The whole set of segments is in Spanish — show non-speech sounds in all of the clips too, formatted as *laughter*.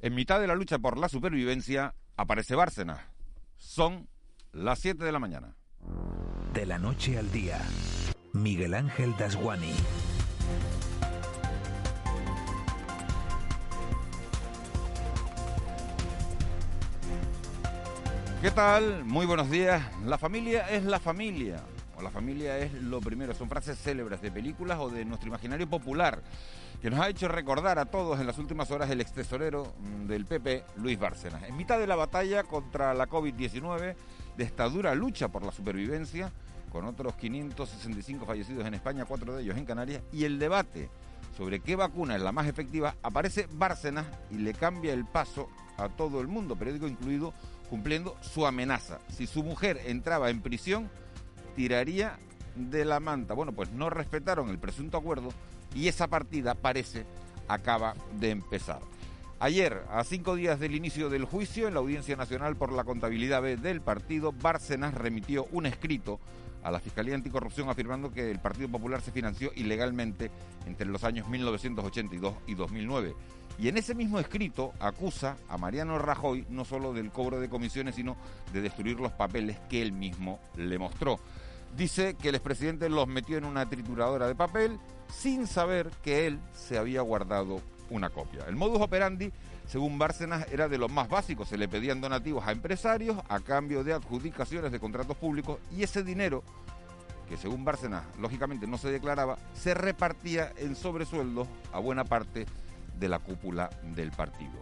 En mitad de la lucha por la supervivencia aparece Bárcenas. Son las 7 de la mañana. De la noche al día, Miguel Ángel Dasguani. ¿Qué tal? Muy buenos días. La familia es la familia. O la familia es lo primero. Son frases célebres de películas o de nuestro imaginario popular que nos ha hecho recordar a todos en las últimas horas el extesorero mm, del PP, Luis Bárcenas. En mitad de la batalla contra la COVID-19, de esta dura lucha por la supervivencia, con otros 565 fallecidos en España, cuatro de ellos en Canarias, y el debate sobre qué vacuna es la más efectiva, aparece Bárcenas y le cambia el paso a todo el mundo, periódico incluido, cumpliendo su amenaza. Si su mujer entraba en prisión, tiraría de la manta. Bueno, pues no respetaron el presunto acuerdo y esa partida parece acaba de empezar. Ayer, a cinco días del inicio del juicio en la Audiencia Nacional por la Contabilidad B del partido, Bárcenas remitió un escrito a la Fiscalía Anticorrupción afirmando que el Partido Popular se financió ilegalmente entre los años 1982 y 2009. Y en ese mismo escrito acusa a Mariano Rajoy no solo del cobro de comisiones, sino de destruir los papeles que él mismo le mostró. Dice que el expresidente los metió en una trituradora de papel sin saber que él se había guardado una copia. El modus operandi, según Bárcenas, era de los más básicos. Se le pedían donativos a empresarios a cambio de adjudicaciones de contratos públicos y ese dinero, que según Bárcenas lógicamente no se declaraba, se repartía en sobresueldos a buena parte de la cúpula del partido.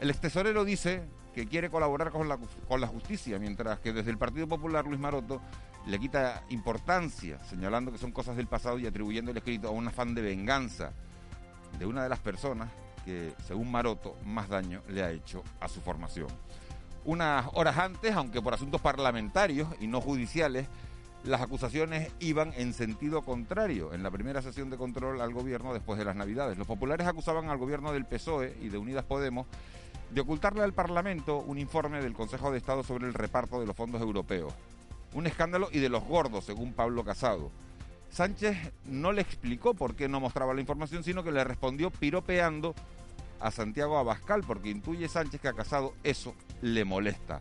El extesorero dice que quiere colaborar con la, con la justicia, mientras que desde el Partido Popular Luis Maroto le quita importancia, señalando que son cosas del pasado y atribuyendo el escrito a un afán de venganza de una de las personas que, según Maroto, más daño le ha hecho a su formación. Unas horas antes, aunque por asuntos parlamentarios y no judiciales, las acusaciones iban en sentido contrario en la primera sesión de control al gobierno después de las Navidades. Los populares acusaban al gobierno del PSOE y de Unidas Podemos de ocultarle al Parlamento un informe del Consejo de Estado sobre el reparto de los fondos europeos. Un escándalo y de los gordos, según Pablo Casado. Sánchez no le explicó por qué no mostraba la información, sino que le respondió piropeando a Santiago Abascal, porque intuye Sánchez que a Casado eso le molesta.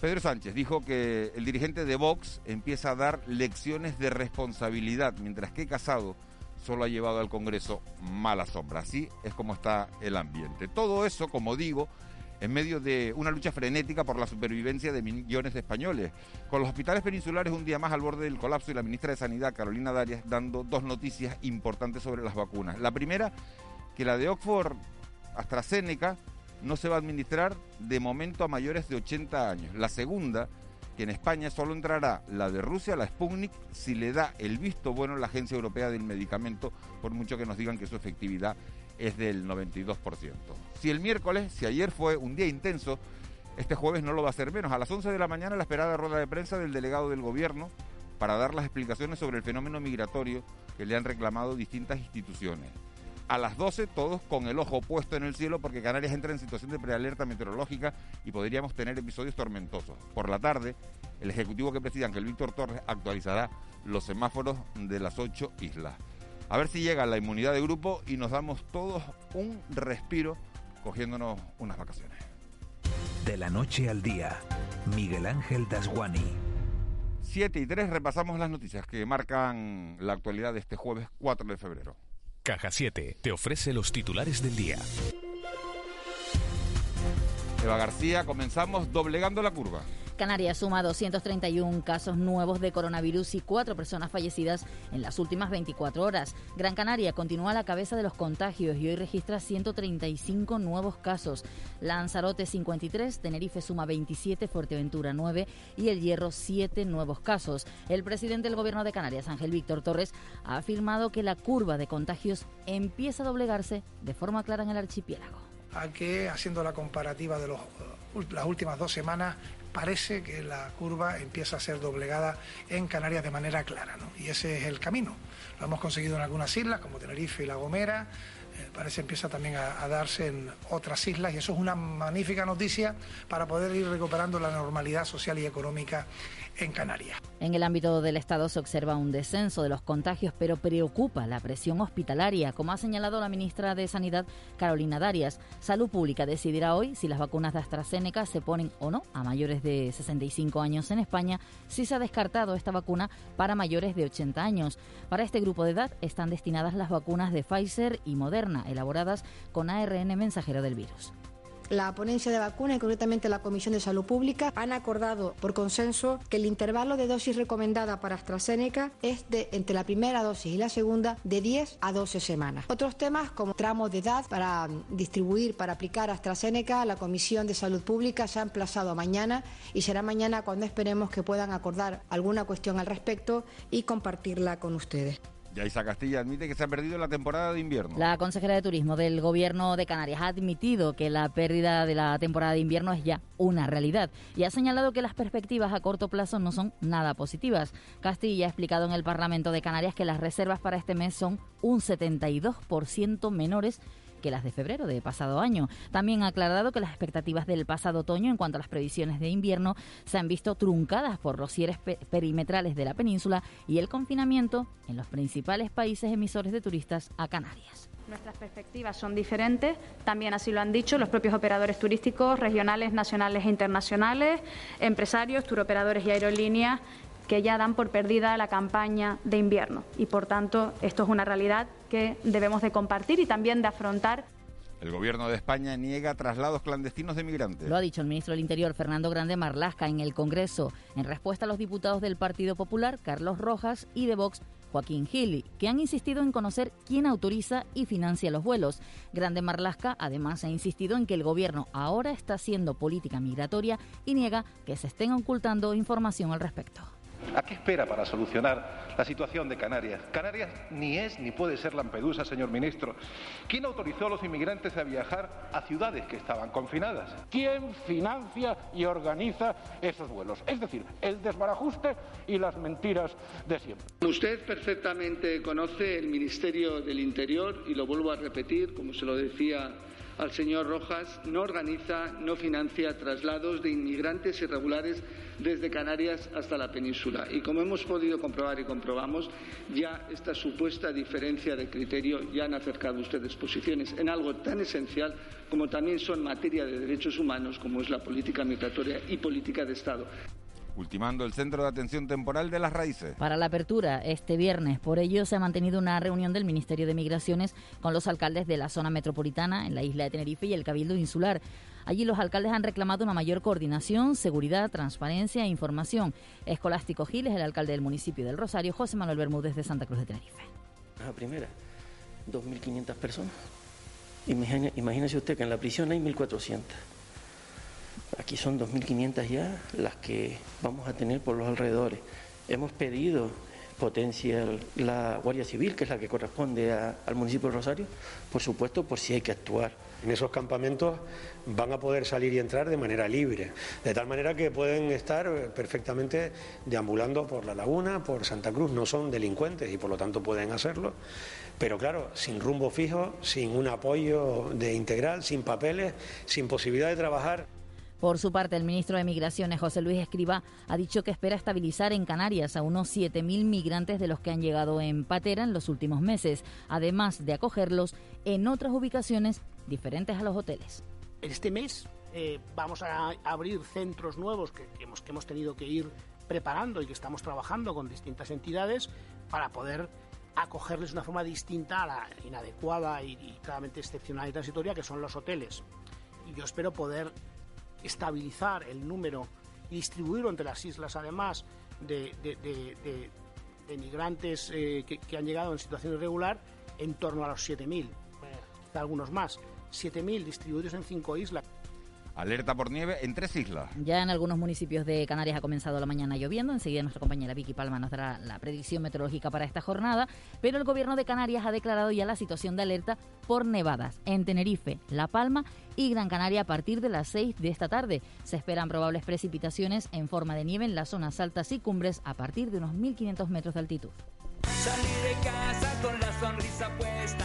Pedro Sánchez dijo que el dirigente de Vox empieza a dar lecciones de responsabilidad, mientras que Casado solo ha llevado al Congreso mala sombra. Así es como está el ambiente. Todo eso, como digo, en medio de una lucha frenética por la supervivencia de millones de españoles. Con los hospitales peninsulares un día más al borde del colapso y la ministra de Sanidad, Carolina Darias, dando dos noticias importantes sobre las vacunas. La primera, que la de Oxford AstraZeneca no se va a administrar de momento a mayores de 80 años. La segunda, que en España solo entrará la de Rusia, la Sputnik, si le da el visto bueno la Agencia Europea del Medicamento, por mucho que nos digan que su efectividad es del 92%. Si el miércoles, si ayer fue un día intenso, este jueves no lo va a ser menos. A las 11 de la mañana la esperada rueda de prensa del delegado del gobierno para dar las explicaciones sobre el fenómeno migratorio que le han reclamado distintas instituciones. A las 12 todos con el ojo puesto en el cielo porque Canarias entra en situación de prealerta meteorológica y podríamos tener episodios tormentosos. Por la tarde, el ejecutivo que preside Ángel Víctor Torres actualizará los semáforos de las ocho islas. A ver si llega la inmunidad de grupo y nos damos todos un respiro cogiéndonos unas vacaciones. De la noche al día, Miguel Ángel Dasguani. 7 y 3 repasamos las noticias que marcan la actualidad de este jueves 4 de febrero. Caja 7 te ofrece los titulares del día. Eva García, comenzamos doblegando la curva. Canarias suma 231 casos nuevos de coronavirus y cuatro personas fallecidas en las últimas 24 horas. Gran Canaria continúa a la cabeza de los contagios y hoy registra 135 nuevos casos. Lanzarote 53, Tenerife suma 27, Fuerteventura 9 y El Hierro 7 nuevos casos. El presidente del Gobierno de Canarias, Ángel Víctor Torres, ha afirmado que la curva de contagios empieza a doblegarse de forma clara en el archipiélago. A que, haciendo la comparativa de las últimas dos semanas, parece que la curva empieza a ser doblegada en Canarias de manera clara. Y ese es el camino. Lo hemos conseguido en algunas islas, como Tenerife y La Gomera, parece empieza también a, darse en otras islas y eso es una magnífica noticia para poder ir recuperando la normalidad social y económica en Canarias. En el ámbito del Estado se observa un descenso de los contagios, pero preocupa la presión hospitalaria, como ha señalado la ministra de Sanidad, Carolina Darias. Salud Pública decidirá hoy si las vacunas de AstraZeneca se ponen o no a mayores de 65 años en España, si se ha descartado esta vacuna para mayores de 80 años. Para este grupo de edad están destinadas las vacunas de Pfizer y Moderna, elaboradas con ARN mensajero del virus. La ponencia de vacuna y concretamente la Comisión de Salud Pública han acordado por consenso que el intervalo de dosis recomendada para AstraZeneca es de entre la primera dosis y la segunda de 10 a 12 semanas. Otros temas como tramos de edad para distribuir, para aplicar AstraZeneca, la Comisión de Salud Pública se ha emplazado mañana y será mañana cuando esperemos que puedan acordar alguna cuestión al respecto y compartirla con ustedes. Yaisa Castilla admite que se ha perdido la temporada de invierno. La consejera de Turismo del Gobierno de Canarias ha admitido que la pérdida de la temporada de invierno es ya una realidad y ha señalado que las perspectivas a corto plazo no son nada positivas. Castilla ha explicado en el Parlamento de Canarias que las reservas para este mes son un 72% menores que las de febrero de pasado año. También ha aclarado que las expectativas del pasado otoño en cuanto a las previsiones de invierno se han visto truncadas por los cierres perimetrales de la península y el confinamiento en los principales países emisores de turistas a Canarias. Nuestras perspectivas son diferentes, también así lo han dicho los propios operadores turísticos regionales, nacionales e internacionales, empresarios, turoperadores y aerolíneas que ya dan por perdida la campaña de invierno. Y por tanto, esto es una realidad que debemos de compartir y también de afrontar. El gobierno de España niega traslados clandestinos de migrantes. Lo ha dicho el ministro del Interior, Fernando Grande Marlasca, en el Congreso, en respuesta a los diputados del Partido Popular, Carlos Rojas, y de Vox, Joaquín Gili, que han insistido en conocer quién autoriza y financia los vuelos. Grande Marlasca además ha insistido en que el gobierno ahora está haciendo política migratoria y niega que se estén ocultando información al respecto. ¿A qué espera para solucionar la situación de Canarias? Canarias ni es ni puede ser Lampedusa, señor ministro. ¿Quién autorizó a los inmigrantes a viajar a ciudades que estaban confinadas? ¿Quién financia y organiza esos vuelos? Es decir, el desbarajuste y las mentiras de siempre. Usted perfectamente conoce el Ministerio del Interior y lo vuelvo a repetir, como se lo decía al señor Rojas, no organiza, no financia traslados de inmigrantes irregulares desde Canarias hasta la península. Y como hemos podido comprobar y comprobamos, ya esta supuesta diferencia de criterio ya han acercado ustedes posiciones en algo tan esencial como también son materia de derechos humanos, como es la política migratoria y política de Estado ultimando el Centro de Atención Temporal de las Raíces. Para la apertura este viernes, por ello se ha mantenido una reunión del Ministerio de Migraciones con los alcaldes de la zona metropolitana en la isla de Tenerife y el Cabildo Insular. Allí los alcaldes han reclamado una mayor coordinación, seguridad, transparencia e información. Escolástico Giles, el alcalde del municipio del Rosario, José Manuel Bermúdez de Santa Cruz de Tenerife. La primera, 2.500 personas. imagínese usted que en la prisión hay 1.400 Aquí son 2.500 ya las que vamos a tener por los alrededores. Hemos pedido potencia la Guardia Civil, que es la que corresponde al municipio de Rosario, por supuesto, por si hay que actuar. En esos campamentos van a poder salir y entrar de manera libre, de tal manera que pueden estar perfectamente deambulando por la laguna, por Santa Cruz, no son delincuentes y por lo tanto pueden hacerlo, pero claro, sin rumbo fijo, sin un apoyo de integral, sin papeles, sin posibilidad de trabajar. Por su parte, el ministro de Migraciones, José Luis Escriba, ha dicho que espera estabilizar en Canarias a unos 7.000 migrantes de los que han llegado en Patera en los últimos meses, además de acogerlos en otras ubicaciones diferentes a los hoteles. Este mes eh, vamos a abrir centros nuevos que, hemos, que hemos tenido que ir preparando y que estamos trabajando con distintas entidades para poder acogerles de una forma distinta a la inadecuada y, y claramente excepcional y transitoria que son los hoteles. Y yo espero poder estabilizar el número y distribuirlo entre las islas, además de, de, migrantes eh, que, han llegado en situación irregular, en torno a los 7.000, algunos más. 7.000 distribuidos en cinco islas. Alerta por nieve en tres islas. Ya en algunos municipios de Canarias ha comenzado la mañana lloviendo. Enseguida nuestra compañera Vicky Palma nos dará la predicción meteorológica para esta jornada. Pero el gobierno de Canarias ha declarado ya la situación de alerta por nevadas en Tenerife, La Palma y Gran Canaria a partir de las 6 de esta tarde. Se esperan probables precipitaciones en forma de nieve en las zonas altas y cumbres a partir de unos 1.500 metros de altitud. Salir de casa con la sonrisa puesta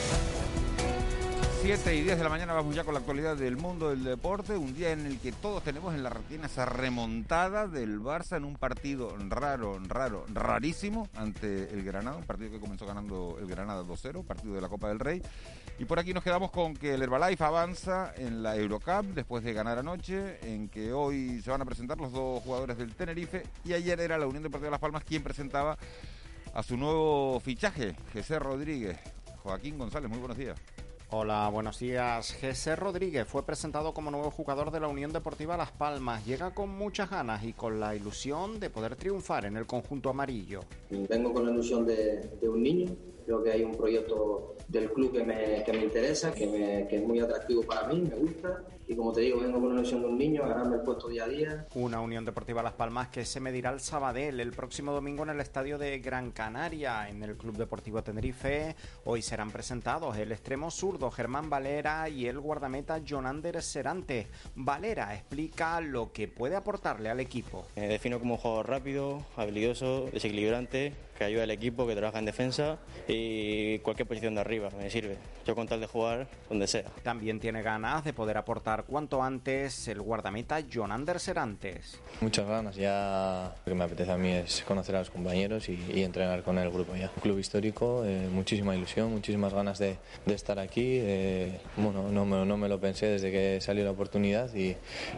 7 y 10 de la mañana vamos ya con la actualidad del mundo del deporte, un día en el que todos tenemos en la retina esa remontada del Barça en un partido raro, raro, rarísimo ante el Granada, un partido que comenzó ganando el Granada 2-0, partido de la Copa del Rey. Y por aquí nos quedamos con que el Herbalife avanza en la Eurocup después de ganar anoche, en que hoy se van a presentar los dos jugadores del Tenerife y ayer era la Unión Deportiva de Las Palmas quien presentaba a su nuevo fichaje, José Rodríguez. Joaquín González, muy buenos días. Hola, buenos días. José Rodríguez fue presentado como nuevo jugador de la Unión Deportiva Las Palmas. Llega con muchas ganas y con la ilusión de poder triunfar en el conjunto amarillo. Vengo con la ilusión de, de un niño. Creo que hay un proyecto del club que me, que me interesa, que, me, que es muy atractivo para mí, me gusta. Y como te digo, vengo con la ilusión de un niño, a ganarme el puesto día a día. Una Unión Deportiva Las Palmas que se medirá al Sabadell el próximo domingo en el estadio de Gran Canaria, en el Club Deportivo Tenerife. Hoy serán presentados el extremo zurdo Germán Valera y el guardameta Jonander Serante. Valera explica lo que puede aportarle al equipo. Me defino como un jugador rápido, habilidoso, desequilibrante, que ayuda al equipo, que trabaja en defensa y cualquier posición de arriba me sirve. Yo con tal de jugar donde sea. También tiene ganas de poder aportar cuanto antes el guardameta Jonander Serantes. Muchas ganas, ya lo que me apetece a mí es conocer a los compañeros y, y entrenar con el grupo ya. Un club histórico, eh, muchísima ilusión, muchísimas ganas de, de estar aquí. eh, bueno, no me, no me lo pensé desde que salió la oportunidad y,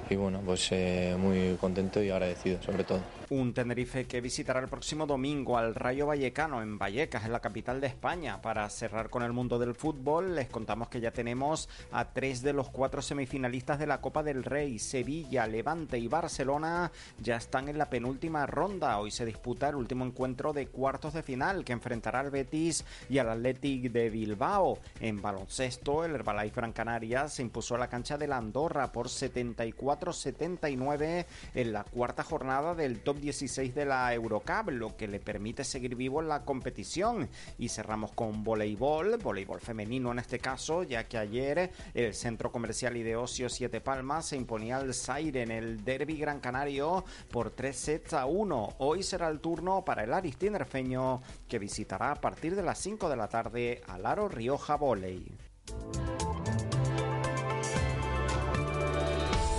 y bueno, pues eh, muy contento y agradecido sobre todo. Un Tenerife que visitará el próximo domingo al Rayo Vallecano en Vallecas, en la capital de España. Para cerrar con el mundo del fútbol, les contamos que ya tenemos a tres de los cuatro semifinalistas de la Copa del Rey. Sevilla, Levante y Barcelona ya están en la penúltima ronda. Hoy se disputa el último encuentro de cuartos de final que enfrentará al Betis y al Athletic de Bilbao. En baloncesto, el Herbalife Gran Canaria se impuso a la cancha de la Andorra por 74-79 en la cuarta jornada del top 16 de la Eurocup, lo que le permite seguir vivo en la competición. Y cerramos con voleibol, voleibol femenino en este caso, ya que ayer el Centro Comercial y de Ocio Siete Palmas se imponía al Zaire en el Derby Gran Canario por 3 sets a 1. Hoy será el turno para el Aris Tinerfeño, que visitará a partir de las 5 de la tarde al Aro Rioja Voley.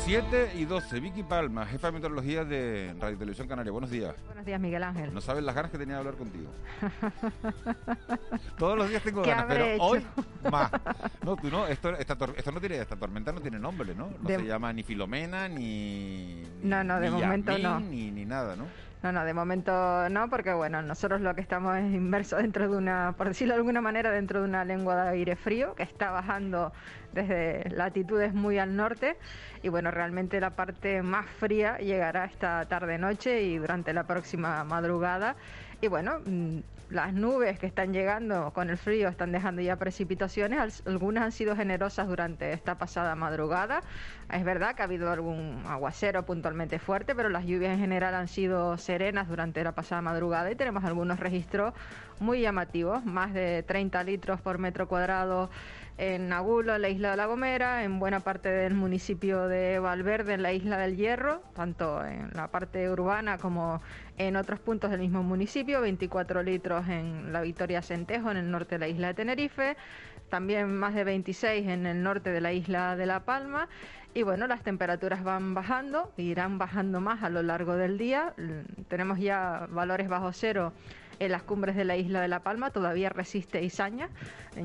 7 y 12, Vicky Palma, jefa de meteorología de Radio Televisión Canaria. Buenos días. Buenos días, Miguel Ángel. No sabes las ganas que tenía de hablar contigo. *laughs* Todos los días tengo ¿Qué ganas, pero hoy *laughs* más. No, tú no, esto, esta, esto no tiene, esta tormenta no tiene nombre, ¿no? No De- se llama ni Filomena, ni. No, no, de ni momento no. Ni, ni nada, ¿no? No, no, de momento no, porque bueno, nosotros lo que estamos es inmersos dentro de una, por decirlo de alguna manera, dentro de una lengua de aire frío que está bajando desde latitudes muy al norte. Y bueno, realmente la parte más fría llegará esta tarde-noche y durante la próxima madrugada. Y bueno, mm, las nubes que están llegando con el frío están dejando ya precipitaciones, Al- algunas han sido generosas durante esta pasada madrugada. Es verdad que ha habido algún aguacero puntualmente fuerte, pero las lluvias en general han sido serenas durante la pasada madrugada. Y tenemos algunos registros muy llamativos, más de 30 litros por metro cuadrado en Nagulo, en la isla de La Gomera, en buena parte del municipio de Valverde, en la isla del Hierro, tanto en la parte urbana como en otros puntos del mismo municipio, 24 litros en la Victoria Centejo, en el norte de la isla de Tenerife, también más de 26 en el norte de la isla de La Palma. Y bueno, las temperaturas van bajando, irán bajando más a lo largo del día. Tenemos ya valores bajo cero en las cumbres de la isla de La Palma, todavía resiste Izaña.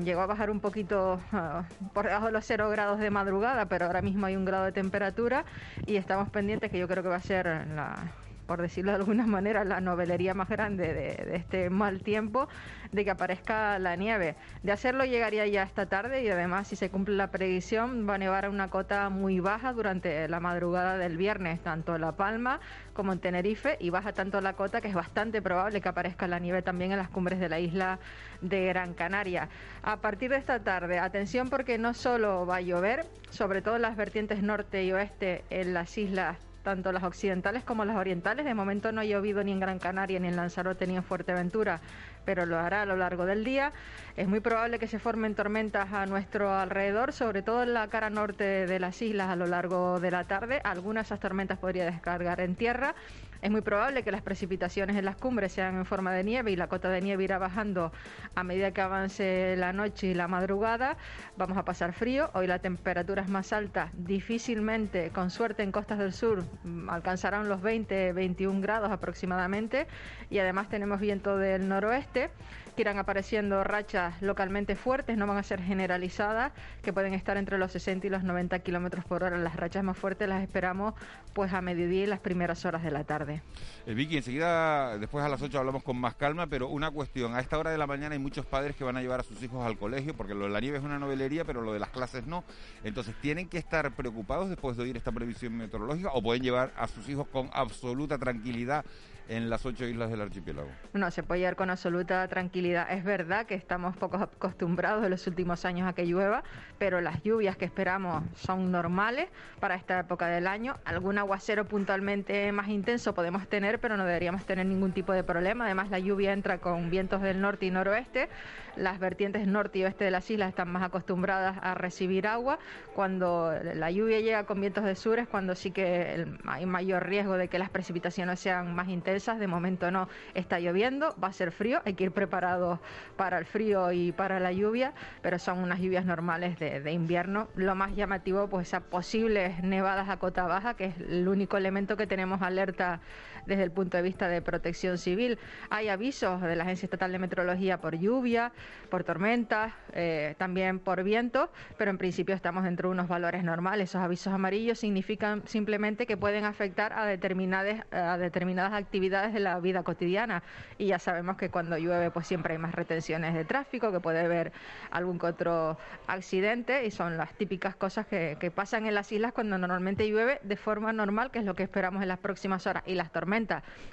Llegó a bajar un poquito ah, por debajo de los cero grados de madrugada, pero ahora mismo hay un grado de temperatura y estamos pendientes que yo creo que va a ser la por decirlo de alguna *laughs* manera, la novelería más grande de, este mal tiempo, de que aparezca la nieve. De hacerlo llegaría ya esta tarde y además, si se cumple la predicción, va a nevar a una cota muy baja durante la madrugada del viernes, tanto en La Palma como en Tenerife, y baja tanto la cota que es bastante probable que aparezca la nieve también en las cumbres de la isla de Gran Canaria. A partir de esta tarde, atención porque no solo va a llover, sobre todo en las vertientes norte y oeste en las islas tanto las occidentales como las orientales. De momento no ha llovido ni en Gran Canaria, ni en Lanzarote, ni en Fuerteventura, pero lo hará a lo largo del día. Es muy probable que se formen tormentas a nuestro alrededor, sobre todo en la cara norte de las islas a lo largo de la tarde. Algunas de esas tormentas podría descargar en tierra. Es muy probable que las precipitaciones en las cumbres sean en forma de nieve y la cota de nieve irá bajando a medida que avance la noche y la madrugada. Vamos a pasar frío. Hoy la temperatura es más alta. Difícilmente, con suerte en costas del sur, mm, alcanzarán los 20-21 grados aproximadamente. Y además tenemos viento del noroeste que irán apareciendo rachas localmente fuertes, no van a ser generalizadas, que pueden estar entre los 60 y los 90 kilómetros por hora. Las rachas más fuertes las esperamos pues a mediodía y las primeras horas de la tarde. Eh, Vicky, enseguida, después a las 8 hablamos con más calma, pero una cuestión. A esta hora de la mañana hay muchos padres que van a llevar a sus hijos al colegio, porque lo de la nieve es una novelería, pero lo de las clases no. Entonces, ¿tienen que estar preocupados después de oír esta previsión meteorológica o pueden llevar a sus hijos con absoluta tranquilidad en las ocho islas del archipiélago? No, se puede llevar con absoluta tranquilidad. Es verdad que estamos poco acostumbrados en los últimos años a que llueva, pero las lluvias que esperamos son normales para esta época del año. Algún aguacero puntualmente más intenso podemos tener, pero no deberíamos tener ningún tipo de problema. Además, la lluvia entra con vientos del norte y noroeste. Las vertientes norte y oeste de las islas están más acostumbradas a recibir agua. Cuando la lluvia llega con vientos de sur es cuando sí que hay mayor riesgo de que las precipitaciones sean más intensas. De momento no está lloviendo, va a ser frío, hay que ir preparados para el frío y para la lluvia, pero son unas lluvias normales de, de invierno. Lo más llamativo, pues esas posibles nevadas a cota baja, que es el único elemento que tenemos alerta desde el punto de vista de protección civil. Hay avisos de la Agencia Estatal de Meteorología por lluvia, por tormentas, eh, también por viento, pero en principio estamos dentro de unos valores normales. Esos avisos amarillos significan simplemente que pueden afectar a determinadas, a determinadas actividades de la vida cotidiana. Y ya sabemos que cuando llueve pues siempre hay más retenciones de tráfico, que puede haber algún otro accidente y son las típicas cosas que, que pasan en las islas cuando normalmente llueve de forma normal, que es lo que esperamos en las próximas horas. Y las tormentas,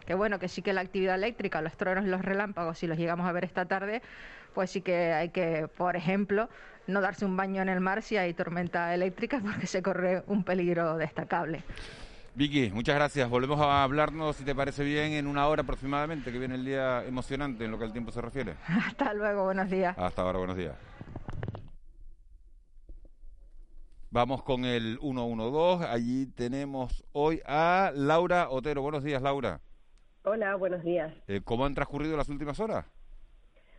que bueno, que sí que la actividad eléctrica, los truenos y los relámpagos, si los llegamos a ver esta tarde, pues sí que hay que, por ejemplo, no darse un baño en el mar si hay tormenta eléctrica porque se corre un peligro destacable. Vicky, muchas gracias. Volvemos a hablarnos, si te parece bien, en una hora aproximadamente, que viene el día emocionante en lo que al tiempo se refiere. *laughs* Hasta luego, buenos días. Hasta ahora, buenos días. Vamos con el 112. Allí tenemos hoy a Laura Otero. Buenos días, Laura. Hola, buenos días. Eh, ¿Cómo han transcurrido las últimas horas?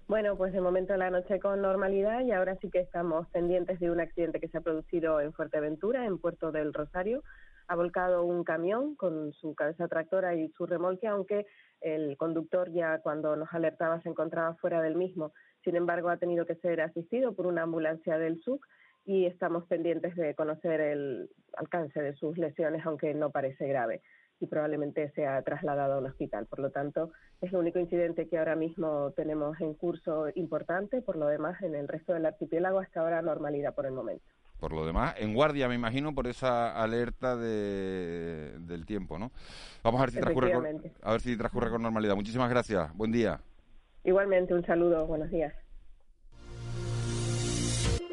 Bueno, pues de momento la noche con normalidad y ahora sí que estamos pendientes de un accidente que se ha producido en Fuerteventura, en Puerto del Rosario. Ha volcado un camión con su cabeza tractora y su remolque, aunque el conductor ya cuando nos alertaba se encontraba fuera del mismo. Sin embargo, ha tenido que ser asistido por una ambulancia del SUC y estamos pendientes de conocer el alcance de sus lesiones, aunque no parece grave y probablemente sea trasladado a un hospital. Por lo tanto, es el único incidente que ahora mismo tenemos en curso importante. Por lo demás, en el resto del archipiélago hasta ahora normalidad por el momento. Por lo demás, en guardia, me imagino, por esa alerta de, del tiempo, ¿no? Vamos a ver si transcurre con, a ver si transcurre con normalidad. Muchísimas gracias. Buen día. Igualmente, un saludo. Buenos días.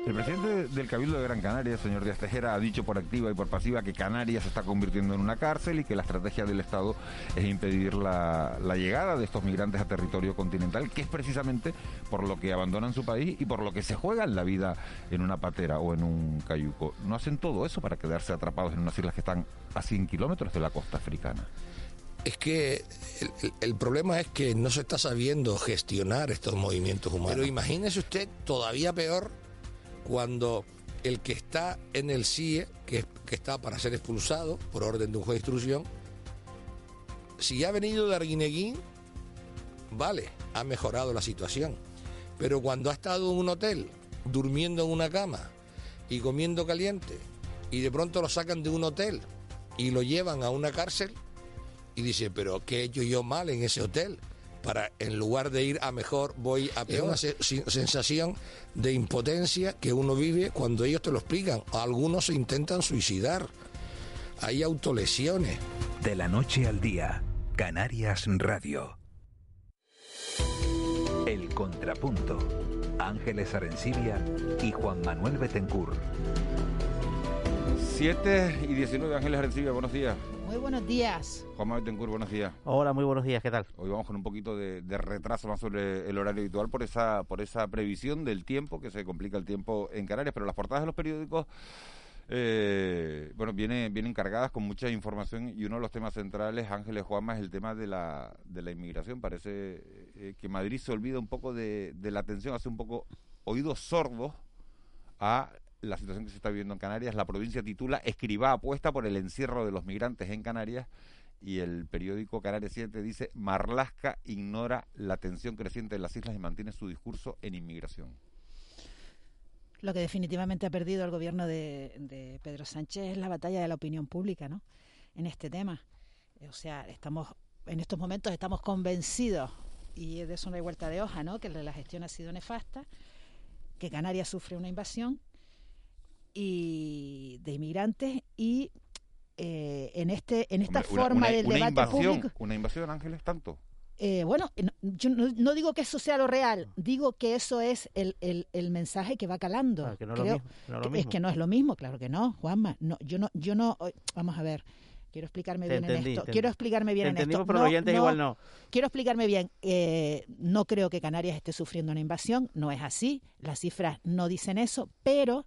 El presidente del Cabildo de Gran Canaria, señor Díaz Tejera, ha dicho por activa y por pasiva que Canarias se está convirtiendo en una cárcel y que la estrategia del Estado es impedir la, la, llegada de estos migrantes a territorio continental, que es precisamente por lo que abandonan su país y por lo que se juegan la vida en una patera o en un cayuco. ¿No hacen todo eso para quedarse atrapados en unas islas que están a 100 kilómetros de la costa africana? es que el, el, problema es que no se está sabiendo gestionar estos movimientos humanos. Pero imagínese usted todavía peor cuando el que está en el CIE, que, está para ser expulsado por orden de un juez de instrucción, si ha venido de Arguineguín, vale, ha mejorado la situación. Pero cuando ha estado en un hotel, durmiendo en una cama y comiendo caliente, y de pronto lo sacan de un hotel y lo llevan a una cárcel, y dice, pero ¿qué he hecho yo mal en ese hotel? Para, en lugar de ir a mejor, voy a peor. Es una sensación de impotencia que uno vive cuando ellos te lo explican. Algunos se intentan suicidar. Hay autolesiones. De la noche al día, Canarias Radio. El Contrapunto. Ángeles Arencibia y Juan Manuel Betencur. 7 y 19, Ángeles Arencibia, buenos días. Muy buenos días. Juanma Betancourt, buenos días. Hola, muy buenos días, ¿qué tal? Hoy vamos con un poquito de, de retraso más sobre el horario habitual por esa, por esa previsión del tiempo, que se complica el tiempo en Canarias, pero las portadas de los periódicos eh, bueno, viene, vienen cargadas con mucha información y uno de los temas centrales, Ángeles Juanma, es el tema de la, de la inmigración. Parece eh, que Madrid se olvida un poco de, de la atención, hace un poco oídos sordos a la situación que se está viviendo en Canarias. La provincia titula Escribá apuesta por el encierro de los migrantes en Canarias y el periódico Canarias 7 dice Marlasca ignora la tensión creciente de las islas y mantiene su discurso en inmigración. Lo que definitivamente ha perdido el gobierno de, de Pedro Sánchez es la batalla de la opinión pública, ¿no? En este tema. O sea, estamos en estos momentos estamos convencidos y de eso no hay vuelta de hoja, ¿no? Que la gestión ha sido nefasta, que Canarias sufre una invasión y de inmigrantes y eh, en este en esta Hombre, una- forma una- del una debate invasión, público Una invasión, Ángeles, tanto. eh, bueno, no- yo no, no digo que eso sea lo real, digo que eso es el, el, el mensaje que va calando. Ah, que no es lo Creo mismo, no es lo que- es mismo. que no es lo mismo, claro que no, Juanma. No, yo no, yo no, vamos a ver, quiero explicarme Te bien entendí, en esto. Quiero explicarme bien Te en esto. pero los oyentes igual no. Quiero explicarme bien. eh, no creo que Canarias esté sufriendo una invasión, no es así. Las cifras no dicen eso, pero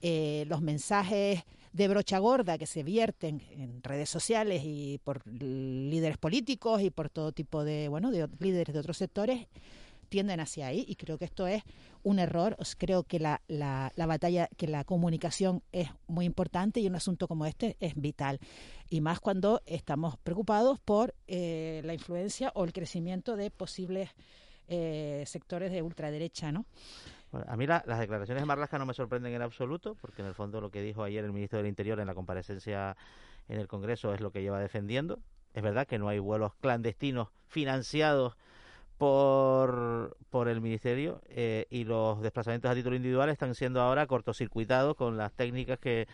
eh, los mensajes de brocha gorda que se vierten en redes sociales y por líderes políticos y por todo tipo de, bueno, de líderes de otros sectores tienden hacia ahí y creo que esto es un error. Creo que la, la, la batalla, que la comunicación es muy importante y un asunto como este es vital. Y más cuando estamos preocupados por eh, la influencia o el crecimiento de posibles eh, sectores de ultraderecha, ¿no? Bueno, a mí la- las declaraciones de Marlaska no me sorprenden en absoluto, porque en el fondo lo que dijo ayer el ministro del Interior en la comparecencia en el Congreso es lo que lleva defendiendo. Es verdad que no hay vuelos clandestinos financiados por, por el Ministerio eh, y los desplazamientos a título individual están siendo ahora cortocircuitados con las técnicas que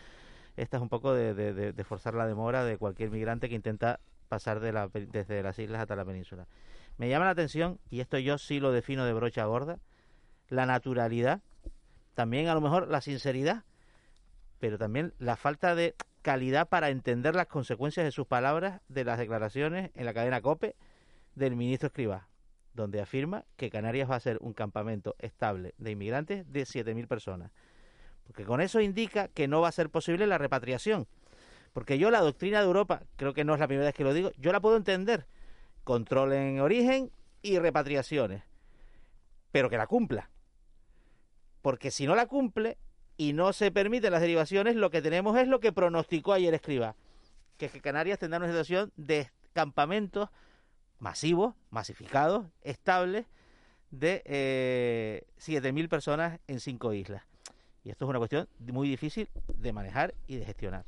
esta es un poco de, de- forzar la demora de cualquier migrante que intenta pasar de la desde las islas hasta la península. Me llama la atención, y esto yo sí lo defino de brocha gorda, la naturalidad, también a lo mejor la sinceridad, pero también la falta de calidad para entender las consecuencias de sus palabras de las declaraciones en la cadena COPE del ministro Escribá, donde afirma que Canarias va a ser un campamento estable de inmigrantes de 7.000 personas. Porque con eso indica que no va a ser posible la repatriación. Porque yo la doctrina de Europa, creo que no es la primera vez que lo digo, yo la puedo entender. Control en origen y repatriaciones. Pero que la cumpla. Porque si no la cumple y no se permiten las derivaciones, lo que tenemos es lo que pronosticó ayer Escriba. Que, que Canarias tendrá una situación de campamentos masivos, masificados, estables, de eh, 7.000 personas en cinco islas. Y esto es una cuestión muy difícil de manejar y de gestionar.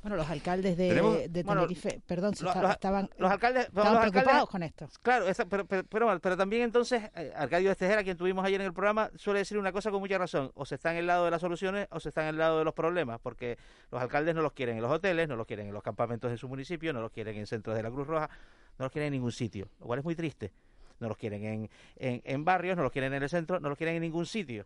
Bueno, los alcaldes de, bueno, Tenerife, perdón, los- los- estaban, los alcaldes, estaban los preocupados alcaldes- con esto. Claro, esa- pero, pero, pero, pero también entonces, eh, Arcadio Estejera, quien tuvimos ayer en el programa, suele decir una cosa con mucha razón. O se está en el lado de las soluciones o se está en el lado de los problemas, porque los alcaldes no los quieren en los hoteles, no los quieren en los campamentos de su municipio, no los quieren en centros de la Cruz Roja, no los quieren en ningún sitio, lo cual es muy triste. No los quieren en, en, en barrios, no los quieren en el centro, no los quieren en ningún sitio.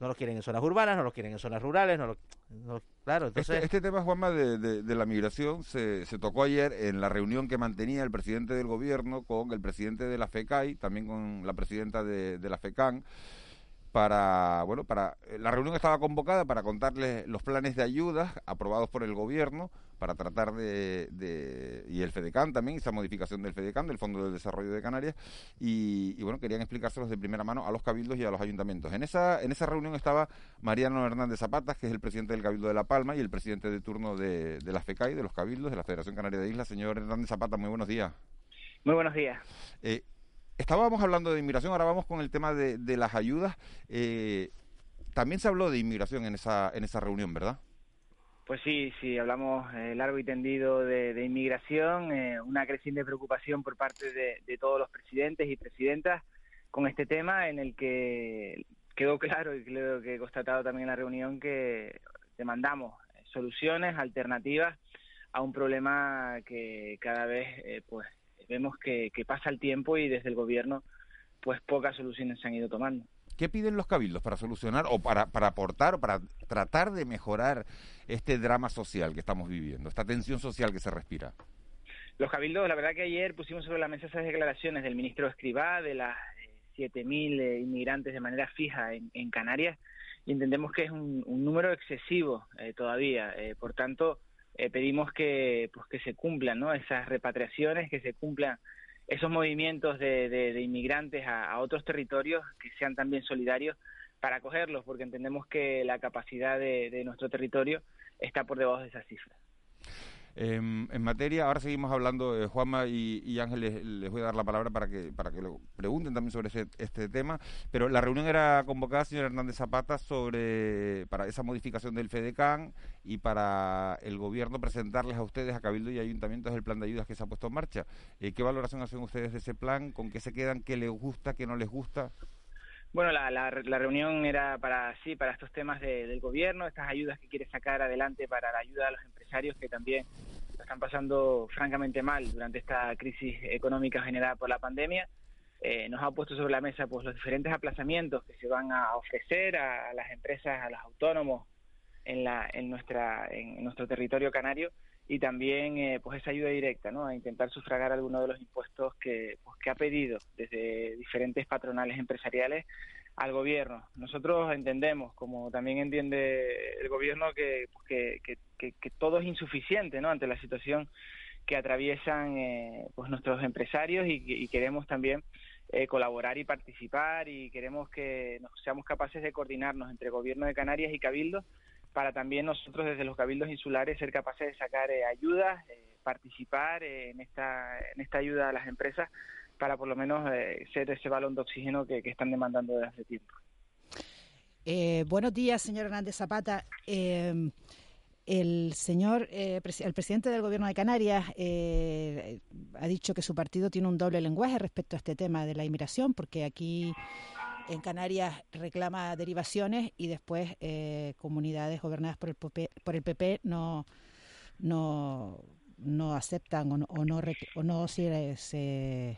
No los quieren en zonas urbanas, no los quieren en zonas rurales, no los, no- claro, entonces... Este, este tema, Juanma, de, de- de la migración se, se tocó ayer en la reunión que mantenía el presidente del gobierno con el presidente de la FECAI, también con la presidenta de, de la FECAN, para, bueno, para, eh, la reunión estaba convocada para contarles los planes de ayudas aprobados por el gobierno para tratar de, de- y el FEDECAN también, esa modificación del FEDECAN, del Fondo de Desarrollo de Canarias, y, y, bueno, querían explicárselos de primera mano a los cabildos y a los ayuntamientos. En esa, en esa reunión estaba Mariano Hernández Zapatas, que es el presidente del Cabildo de La Palma y el presidente de turno de, de la FECAI, de los cabildos, de la Federación Canaria de Islas. Señor Hernández Zapata, muy buenos días. Muy buenos días. Eh, estábamos hablando de inmigración, ahora vamos con el tema de, de las ayudas. Eh, también se habló de inmigración en esa, en esa reunión, ¿verdad? Pues sí, sí, hablamos eh, largo y tendido de, inmigración, eh, una creciente preocupación por parte de, de todos los presidentes y presidentas con este tema en el que quedó claro y creo que he constatado también en la reunión que demandamos soluciones, alternativas a un problema que cada vez eh, pues vemos que, que pasa el tiempo y desde el gobierno pues pocas soluciones se han ido tomando. ¿Qué piden los cabildos para solucionar o para, para aportar o para tratar de mejorar este drama social que estamos viviendo, esta tensión social que se respira? Los cabildos, la verdad que ayer pusimos sobre la mesa esas declaraciones del ministro Escribá de las 7.000 eh, inmigrantes de manera fija en, Canarias y entendemos que es un, número excesivo eh, todavía. Eh, por tanto, pedimos que, pues, que se cumplan ¿no? esas repatriaciones, que se cumplan esos movimientos de, inmigrantes a, otros territorios que sean también solidarios para acogerlos, porque entendemos que la capacidad de nuestro territorio está por debajo de esa cifra. Em, en materia, ahora seguimos hablando, eh, Juanma y, Ángel, les, voy a dar la palabra para que para que lo pregunten también sobre este tema, pero la reunión era convocada, señor Hernández Zapata, sobre para esa modificación del FEDECAN y para el gobierno presentarles a ustedes, a Cabildo y Ayuntamientos, el plan de ayudas que se ha puesto en marcha. Eh, ¿Qué valoración hacen ustedes de ese plan? ¿Con qué se quedan? ¿Qué les gusta? ¿Qué no les gusta? Bueno, la, la, reunión era para sí, para estos temas del gobierno, estas ayudas que quiere sacar adelante para la ayuda a los empresarios que también están pasando francamente mal durante esta crisis económica generada por la pandemia. Eh, nos ha puesto sobre la mesa pues los diferentes aplazamientos que se van a ofrecer a, las empresas, a los autónomos en, la, en, nuestra, en nuestro territorio canario y también eh, pues esa ayuda directa ¿no? a intentar sufragar algunos de los impuestos que, pues, que ha pedido desde diferentes patronales empresariales al gobierno. Nosotros entendemos, como también entiende el gobierno, que, que, todo es insuficiente ¿no? ante la situación que atraviesan eh, pues nuestros empresarios y, queremos también eh, colaborar y participar y queremos que nos, seamos capaces de coordinarnos entre gobierno de Canarias y Cabildo para también nosotros desde los cabildos insulares ser capaces de sacar eh, ayudas, eh, participar eh, en, esta, en esta ayuda a las empresas para por lo menos ser ese balón de oxígeno que, están demandando desde hace tiempo. buenos días, señor Hernández Zapata. Em, el señor, el presidente del Gobierno de Canarias ha dicho que su partido tiene un doble lenguaje respecto a este tema de la inmigración, porque aquí en Canarias reclama derivaciones y después eh, comunidades gobernadas por el PP, por el PP no no no aceptan o no o no, no se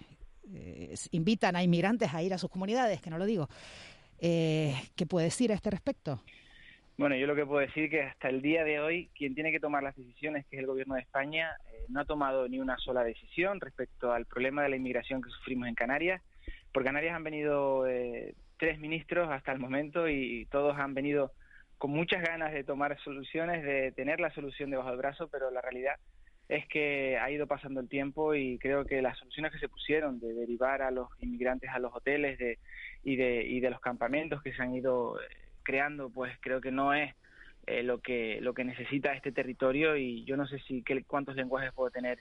eh, invitan a inmigrantes a ir a sus comunidades, que no lo digo. Eh, ¿Qué puede decir a este respecto? Bueno, yo lo que puedo decir es que hasta el día de hoy quien tiene que tomar las decisiones, que es el gobierno de España, no ha tomado ni una sola decisión respecto al problema de la inmigración que sufrimos en Canarias. Por Canarias han venido eh, tres ministros hasta el momento y todos han venido con muchas ganas de tomar soluciones, de tener la solución debajo del brazo, pero la realidad es que ha ido pasando el tiempo y creo que las soluciones que se pusieron de derivar a los inmigrantes a los hoteles de, y, de, y de los campamentos que se han ido eh, creando, pues creo que no es eh, lo que lo que necesita este territorio y yo no sé si qué, cuántos lenguajes puedo tener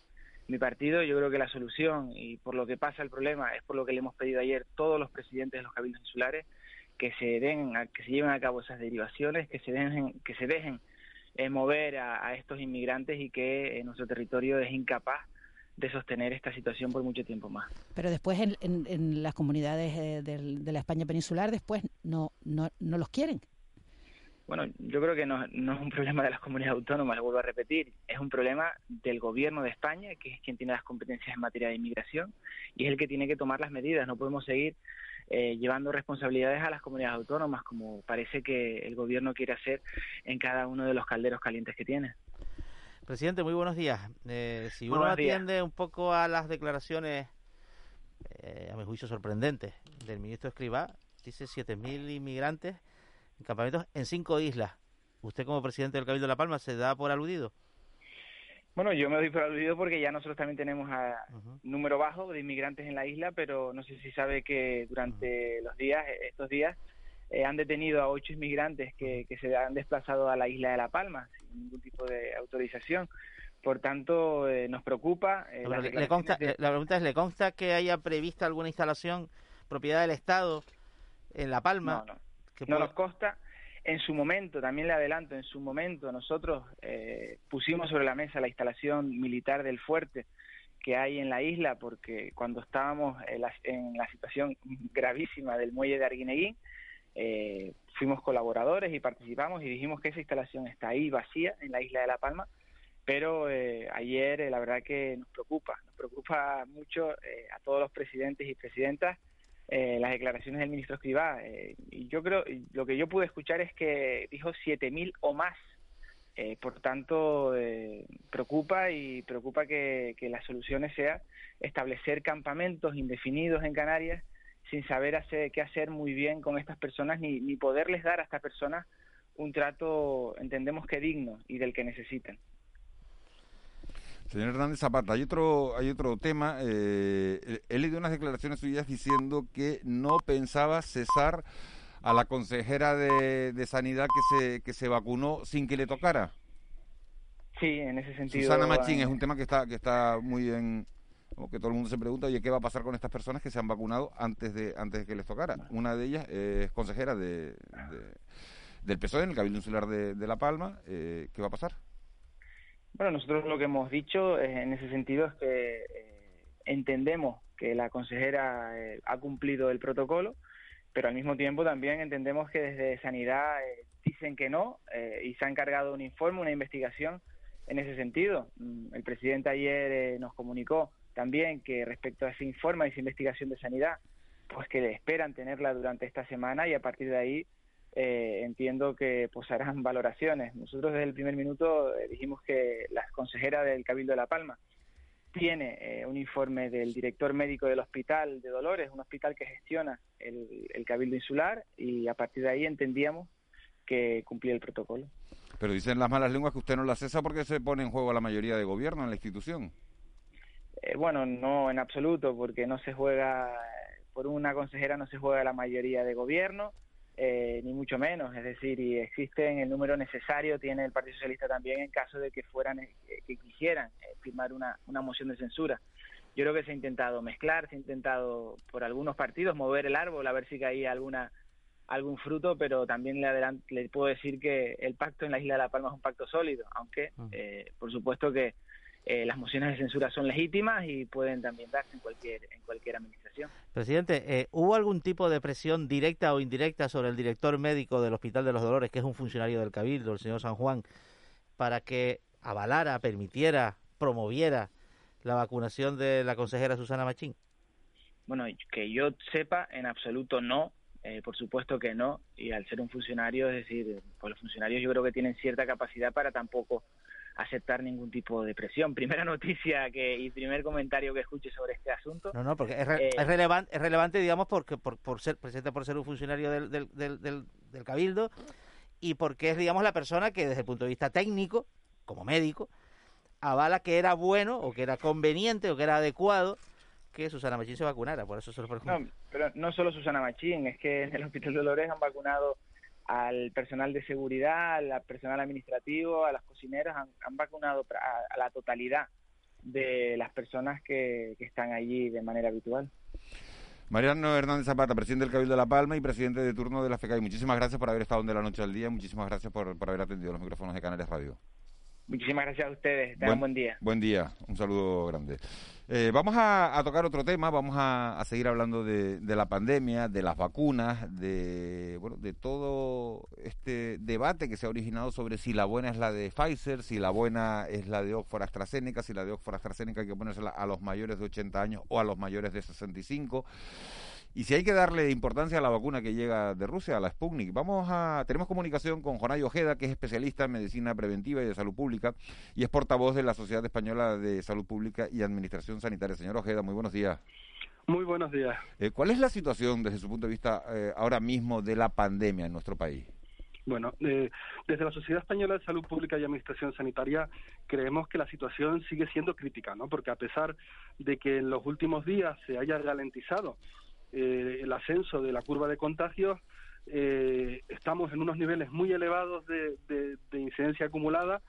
mi partido, yo creo que la solución y por lo que pasa el problema es por lo que le hemos pedido ayer todos los presidentes de los cabildos insulares que se den, que se lleven a cabo esas derivaciones, que se dejen, que se dejen eh, mover a, estos inmigrantes y que eh, nuestro territorio es incapaz de sostener esta situación por mucho tiempo más. Pero después en, en, las comunidades eh, de la España peninsular después no, no, no los quieren. Bueno, yo creo que no, es un problema de las comunidades autónomas, lo vuelvo a repetir, es un problema del gobierno de España, que es quien tiene las competencias en materia de inmigración y es el que tiene que tomar las medidas. No podemos seguir eh, llevando responsabilidades a las comunidades autónomas, como parece que el gobierno quiere hacer en cada uno de los calderos calientes que tiene. Presidente, muy buenos días. Eh, si uno atiende un poco a las declaraciones, eh, a mi juicio sorprendentes, del ministro Escribá, dice 7.000 inmigrantes campamentos en cinco islas. ¿Usted como presidente del Cabildo de La Palma se da por aludido? Bueno, yo me doy por aludido porque ya nosotros también tenemos a número bajo de inmigrantes en la isla, pero no sé si sabe que durante los días, estos días, eh, han detenido a ocho inmigrantes que, se han desplazado a la isla de La Palma sin ningún tipo de autorización. Por tanto, eh, nos preocupa. Eh, le, consta, La pregunta es, ¿le consta que haya prevista alguna instalación propiedad del Estado en La Palma? No, no no nos consta. En su momento, también le adelanto, en su momento nosotros eh, pusimos sobre la mesa la instalación militar del fuerte que hay en la isla, porque cuando estábamos en la, situación gravísima del muelle de Arguineguín, eh, fuimos colaboradores y participamos y dijimos que esa instalación está ahí vacía en la isla de La Palma, pero eh, ayer la verdad que nos preocupa, nos preocupa mucho a todos los presidentes y presidentas eh, las declaraciones del ministro Escribá. Eh, y yo creo, lo que yo pude escuchar es que dijo 7.000 o más. Eh, por tanto, eh, preocupa y preocupa que, que las soluciones sea establecer campamentos indefinidos en Canarias sin saber hacer, qué hacer muy bien con estas personas ni, ni poderles dar a estas personas un trato, entendemos que digno y del que necesitan. Señor Hernández Zapata, hay otro, hay otro tema. Eh, he leído unas declaraciones suyas diciendo que no pensaba cesar a la consejera de, de Sanidad que se, que se vacunó sin que le tocara. Sí, en ese sentido. Susana Machín eh, es un tema que está, que está muy en como que todo el mundo se pregunta, oye, ¿qué va a pasar con estas personas que se han vacunado antes de antes de que les tocara? Una de ellas es consejera de, de- del PSOE en el Cabildo Insular de, de La Palma. Eh, ¿Qué va a pasar? Bueno, nosotros lo que hemos dicho eh, en ese sentido es que eh, entendemos que la consejera eh, ha cumplido el protocolo, pero al mismo tiempo también entendemos que desde Sanidad eh, dicen que no y se ha encargado un informe, una investigación en ese sentido. Mm, El presidente ayer nos comunicó también que respecto a ese informe, a esa investigación de Sanidad, pues que esperan tenerla durante esta semana y a partir de ahí eh, entiendo que pues harán *laughs* valoraciones. Nosotros desde el primer minuto eh, dijimos que la consejera del Cabildo de La Palma tiene eh, un informe del director médico del hospital de Dolores, un hospital que gestiona el, el Cabildo Insular y a partir de ahí entendíamos que cumplía el protocolo. Pero dicen las malas lenguas que usted no la cesa porque se pone en juego la mayoría de gobierno en la institución. Eh, bueno, no en absoluto, porque no se juega, por una consejera no se juega la mayoría de gobierno, eh, ni mucho menos. Es decir, y existen el número necesario, tiene el Partido Socialista también en caso de que fueran, eh, que quisieran eh, firmar una, una moción de censura. Yo creo que se ha intentado mezclar, se ha intentado por algunos partidos mover el árbol a ver si caía alguna algún fruto, pero también le, le puedo decir que el pacto en la isla de La Palma es un pacto sólido, aunque eh, por supuesto que eh, las mociones de censura son legítimas y pueden también darse en cualquier en cualquier administración. Presidente, eh, ¿hubo algún tipo de presión directa o indirecta sobre el director médico del Hospital de los Dolores, que es un funcionario del Cabildo, el señor San Juan, para que avalara, permitiera, promoviera la vacunación de la consejera Susana Machín? Bueno, que yo sepa, en absoluto no. Eh, por supuesto que no. Y al ser un funcionario, es decir, pues los funcionarios yo creo que tienen cierta capacidad para tampoco aceptar ningún tipo de presión. *laughs* Primera noticia que y primer comentario que escuche sobre este asunto. No, no, porque es, re- Eh, es relevante, es relevante, digamos, porque por, por ser presidente por ser un funcionario del, del, del, del- del Cabildo y porque es, digamos, la persona que desde el punto de vista técnico, como médico, avala que era bueno o que era conveniente o que era adecuado que Susana Machín se vacunara. Por eso se lo pregunto. No, pero no solo Susana Machín, es que en el Hospital de Dolores han vacunado al personal de seguridad, al personal administrativo, a las cocineras, han, vacunado a, a la totalidad de las personas que, que están allí de manera habitual. Mariano Hernández Zapata, presidente del Cabildo de La Palma y presidente de turno de la FECAI. Muchísimas gracias por haber estado de la noche al día. Muchísimas gracias por, por haber atendido los micrófonos de Canales Radio. Muchísimas gracias a ustedes, tengan buen día. Buen día, un saludo grande. Eh, vamos a, a tocar otro tema, vamos a, a seguir hablando de, de la pandemia, de las vacunas, de bueno, de todo este debate que se ha originado sobre si la buena es la de Pfizer, si la buena es la de Oxford AstraZeneca, si la de Oxford AstraZeneca hay que ponérsela a los mayores de 80 años o a los mayores de 65. Y si hay que darle importancia a la vacuna que llega de Rusia, a la Sputnik, vamos a tenemos comunicación con Jonay Ojeda, que es especialista en medicina preventiva y de salud pública y es portavoz de la Sociedad Española de Salud Pública y Administración Sanitaria. Señor Ojeda, muy buenos días. Muy buenos días. Eh, ¿Cuál es la situación desde su punto de vista eh, ahora mismo de la pandemia en nuestro país? Bueno, eh, desde la Sociedad Española de Salud Pública y Administración Sanitaria creemos que la situación sigue siendo crítica, ¿no? Porque a pesar de que en los últimos días se haya ralentizado eh, el ascenso de la curva de contagios, eh, estamos en unos niveles muy elevados de, de- de incidencia acumulada.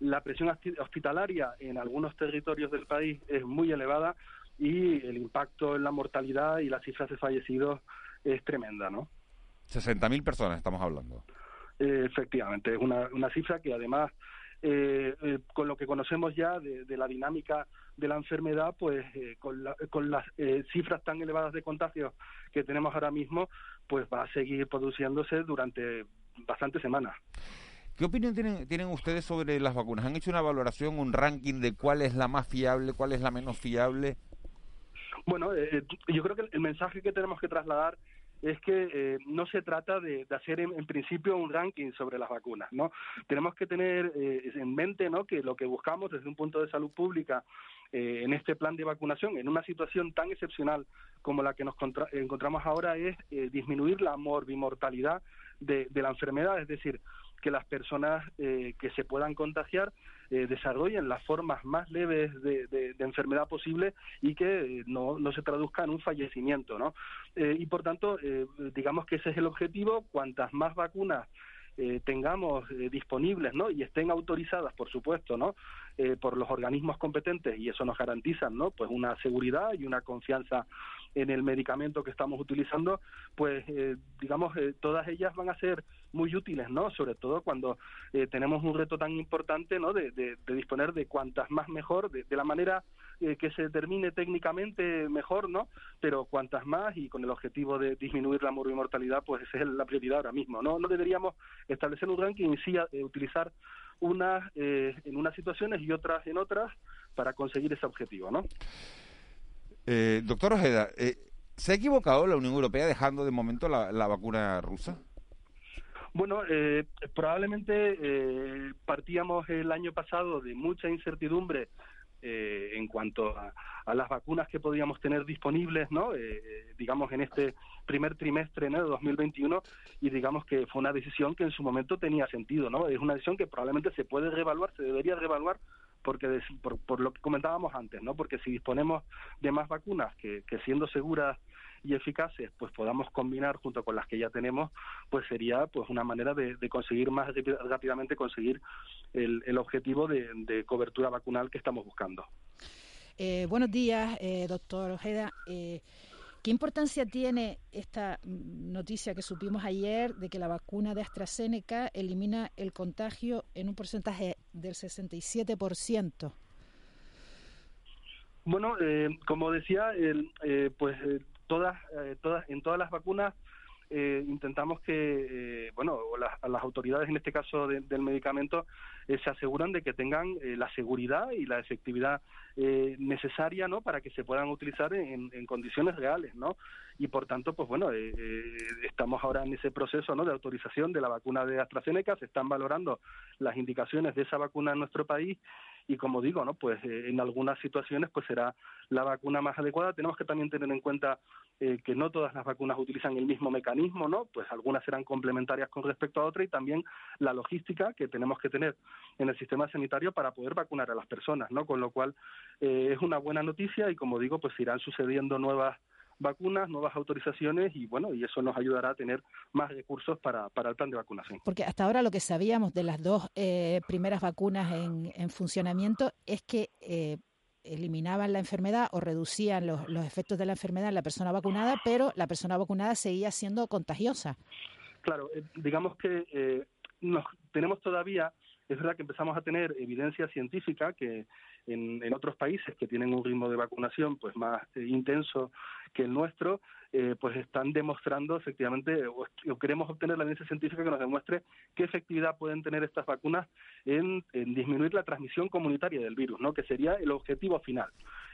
La presión hospi- hospitalaria en algunos territorios del país es muy elevada y el impacto en la mortalidad y las cifras de fallecidos es tremenda, ¿no? 60.000 personas estamos hablando. Eh, efectivamente, es una, una cifra que además, eh, eh, con lo que conocemos ya de, de la dinámica de la enfermedad, pues eh, con, la- con las eh, cifras tan elevadas de contagios que tenemos ahora mismo, pues va a seguir produciéndose durante bastantes semanas. ¿Qué opinión tienen, tienen ustedes sobre las vacunas? ¿Han hecho una valoración, un ranking de cuál es la más fiable, cuál es la menos fiable? Bueno, eh, yo creo que el mensaje que tenemos que trasladar es que eh, no se trata de, hacer en, en, principio un ranking sobre las vacunas, ¿no? Tenemos que tener eh, en mente, ¿no? Que lo que buscamos desde un punto de salud pública eh, en este plan de vacunación, en una situación tan excepcional como la que nos encontramos ahora, es eh, disminuir la morbimortalidad de, de la enfermedad, es decir, que las personas eh, que se puedan contagiar eh, desarrollen las formas más leves de, de, enfermedad posible y que eh, no, se traduzca en un fallecimiento, ¿no? Eh, y por tanto, digamos que ese es el objetivo. Cuantas más vacunas eh, tengamos disponibles ¿no? y estén autorizadas, por supuesto, ¿no? Eh, por los organismos competentes y eso nos garantiza ¿no? pues una seguridad y una confianza en el medicamento que estamos utilizando, pues eh, digamos eh, todas ellas van a ser muy útiles, ¿no? Sobre todo cuando eh, tenemos un reto tan importante, ¿no? De, de, de disponer de cuantas más mejor, de, la manera eh, que se determine técnicamente mejor, ¿no? Pero cuantas más y con el objetivo de disminuir la mortalidad, pues esa es la prioridad ahora mismo, ¿no? No deberíamos establecer un ranking y sí eh, utilizar unas eh, en unas situaciones y otras en otras para conseguir ese objetivo, ¿no? Eh, doctor Ojeda, eh, ¿se ha equivocado la Unión Europea dejando de momento la, vacuna rusa? Bueno, eh, probablemente eh, partíamos el año pasado de mucha incertidumbre eh, en cuanto a, a, las vacunas que podíamos tener disponibles, ¿no? Eh, digamos en este primer trimestre de 2021 y digamos que fue una decisión que en su momento tenía sentido, ¿no? Es una decisión que probablemente se puede reevaluar, se debería reevaluar porque de, por, por, lo que comentábamos antes, ¿no? Porque si disponemos de más vacunas que, que siendo seguras y eficaces, pues podamos combinar junto con las que ya tenemos, pues sería pues una manera de, conseguir más rápidamente conseguir el, el objetivo de, de, cobertura vacunal que estamos buscando. Eh, buenos días, eh, doctor Ojeda. Eh, ¿Qué importancia tiene esta noticia que supimos ayer de que la vacuna de AstraZeneca elimina el contagio en un porcentaje del 67%? Bueno, eh, como decía, eh, pues eh, todas, todas, en todas las vacunas eh, intentamos que, eh, bueno, las, autoridades en este caso de, del medicamento eh, se aseguran de que tengan eh, la seguridad y la efectividad eh, necesaria, ¿no? Para que se puedan utilizar en, en condiciones reales, ¿no? Y por tanto, pues bueno, eh, estamos ahora en ese proceso, ¿no? De autorización de la vacuna de AstraZeneca, se están valorando las indicaciones de esa vacuna en nuestro país y como digo, ¿no? Pues eh, en algunas situaciones pues será la vacuna más adecuada. Tenemos que también tener en cuenta eh, que no todas las vacunas utilizan el mismo mecanismo, ¿no? Pues algunas serán complementarias con respecto a otras y también la logística que tenemos que tener en el sistema sanitario para poder vacunar a las personas, ¿no? Con lo cual eh, es una buena noticia y como digo, pues irán sucediendo nuevas vacunas, nuevas autorizaciones y bueno, y eso nos ayudará a tener más recursos para, para el plan de vacunación. Porque hasta ahora lo que sabíamos de las dos eh, primeras vacunas en, en, funcionamiento es que eh, eliminaban la enfermedad o reducían los, los, efectos de la enfermedad en la persona vacunada, pero la persona vacunada seguía siendo contagiosa. Claro, eh, digamos que eh, nos, tenemos todavía es verdad que empezamos a tener evidencia científica que en, en, otros países que tienen un ritmo de vacunación pues más eh, intenso que el nuestro, eh, pues están demostrando efectivamente, o, queremos obtener la evidencia científica que nos demuestre qué efectividad pueden tener estas vacunas en, disminuir la transmisión comunitaria del virus, ¿no? que sería el objetivo final.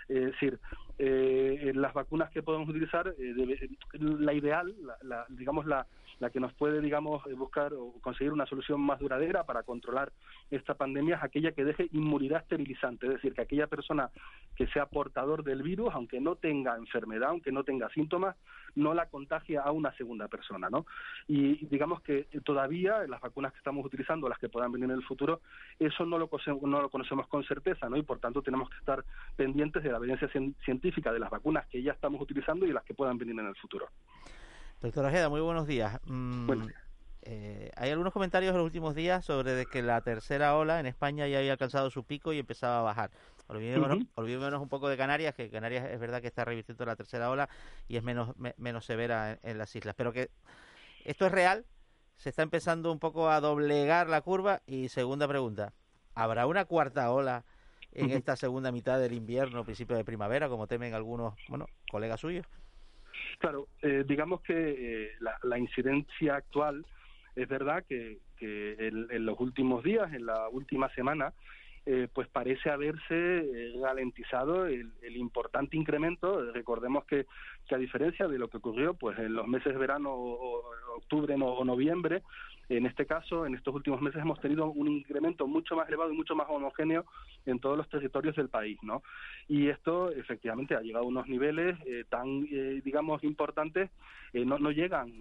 Es decir, eh, las vacunas que podemos utilizar, eh, debe, la ideal, la, la, digamos, la, la que nos puede, digamos, buscar o conseguir una solución más duradera para controlar esta pandemia es aquella que deje inmunidad esterilizante, es decir, que aquella persona que sea portador del virus, aunque no tenga enfermedad, aunque no tenga síntomas, no la contagia a una segunda persona, ¿no? Y digamos que todavía las vacunas que estamos utilizando, las que puedan venir en el futuro, eso no lo, no lo conocemos con certeza, ¿no? Y por tanto tenemos que estar pendientes de la evidencia científica de las vacunas que ya estamos utilizando y las que puedan venir en el futuro. Doctor Ojeda, muy buenos días. Mm, buenos días. Eh, hay algunos comentarios en los últimos días sobre de que la tercera ola en España ya había alcanzado su pico y empezaba a bajar. Olvidémonos, uh -huh. olvidémonos un poco de Canarias, que Canarias es verdad que está revirtiendo la tercera ola y es menos, me, menos severa en, en, las islas. Pero que esto es real, se está empezando un poco a doblegar la curva. Y segunda pregunta, ¿habrá una cuarta ola en esta segunda mitad del invierno, principio de primavera, como temen algunos bueno, colegas suyos? Claro, eh, digamos que eh, la, la incidencia actual es verdad que, en, los últimos días, en la última semana, eh, pues parece haberse eh, ralentizado el, el, importante incremento. Recordemos que, que, a diferencia de lo que ocurrió pues en los meses de verano, o, octubre o noviembre, en este caso, en estos últimos meses hemos tenido un incremento mucho más elevado y mucho más homogéneo en todos los territorios del país, ¿no? Y esto efectivamente ha llegado a unos niveles eh, tan, eh, digamos, importantes, eh, no, no llegan,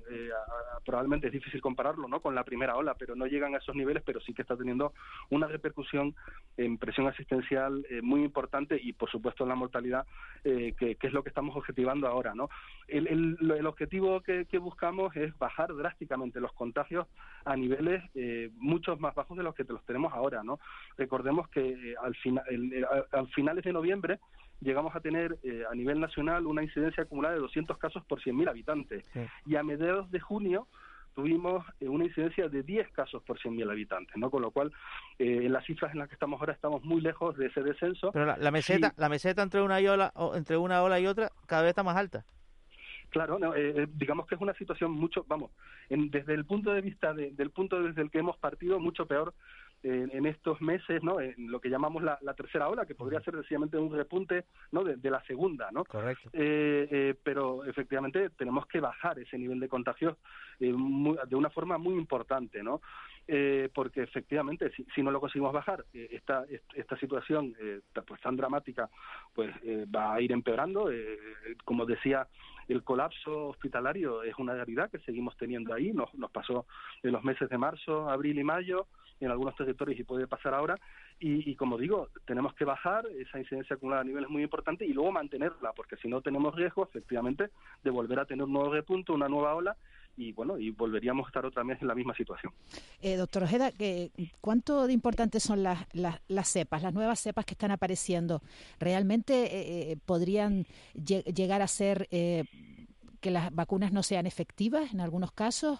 probablemente es difícil compararlo, ¿no? Con la primera ola, pero no llegan a esos niveles, pero sí que está teniendo una repercusión en presión asistencial muy importante y, por supuesto, en la mortalidad, que, es lo que estamos objetivando ahora, ¿no? El, el, el objetivo que, que buscamos es bajar drásticamente los contagios a niveles eh, muchos más bajos de los que los tenemos ahora, ¿no? Recordemos que eh, al final, el, al finales de noviembre llegamos a tener eh, a nivel nacional una incidencia acumulada de 200 casos por 100.000 habitantes sí. y a mediados de junio tuvimos eh, una incidencia de 10 casos por 100.000 habitantes, ¿no? Con lo cual, eh, en las cifras en las que estamos ahora estamos muy lejos de ese descenso. Pero la, la meseta, sí. la meseta entre una y ola, entre una ola y otra cada vez está más alta. Claro, no, eh, digamos que es una situación mucho, vamos, en, desde el punto de vista de, del punto desde el que hemos partido, mucho peor en, en estos meses, ¿no? En lo que llamamos la, la, tercera ola, que podría ser sencillamente un repunte, ¿no? De, de la segunda, ¿no? Correcto. Eh, eh, pero efectivamente tenemos que bajar ese nivel de contagios eh, muy, de una forma muy importante, ¿no? Eh, porque efectivamente si, si, no lo conseguimos bajar eh, esta esta situación eh, pues tan dramática pues eh, va a ir empeorando. Como decía el colapso hospitalario es una realidad que seguimos teniendo ahí. Nos, nos pasó en los meses de marzo abril y mayo en algunos territorios y puede pasar ahora. Y, y, como digo, tenemos que bajar esa incidencia acumulada a niveles muy importantes y luego mantenerla, porque si no tenemos riesgo, efectivamente, de volver a tener un nuevo repunto, una nueva ola y bueno, y volveríamos a estar otra vez en la misma situación. Eh, doctor Ojeda, ¿cuánto de importantes son las, las, las, cepas, las nuevas cepas que están apareciendo? ¿Realmente eh, eh podrían llegar a ser eh, que las vacunas no sean efectivas en algunos casos?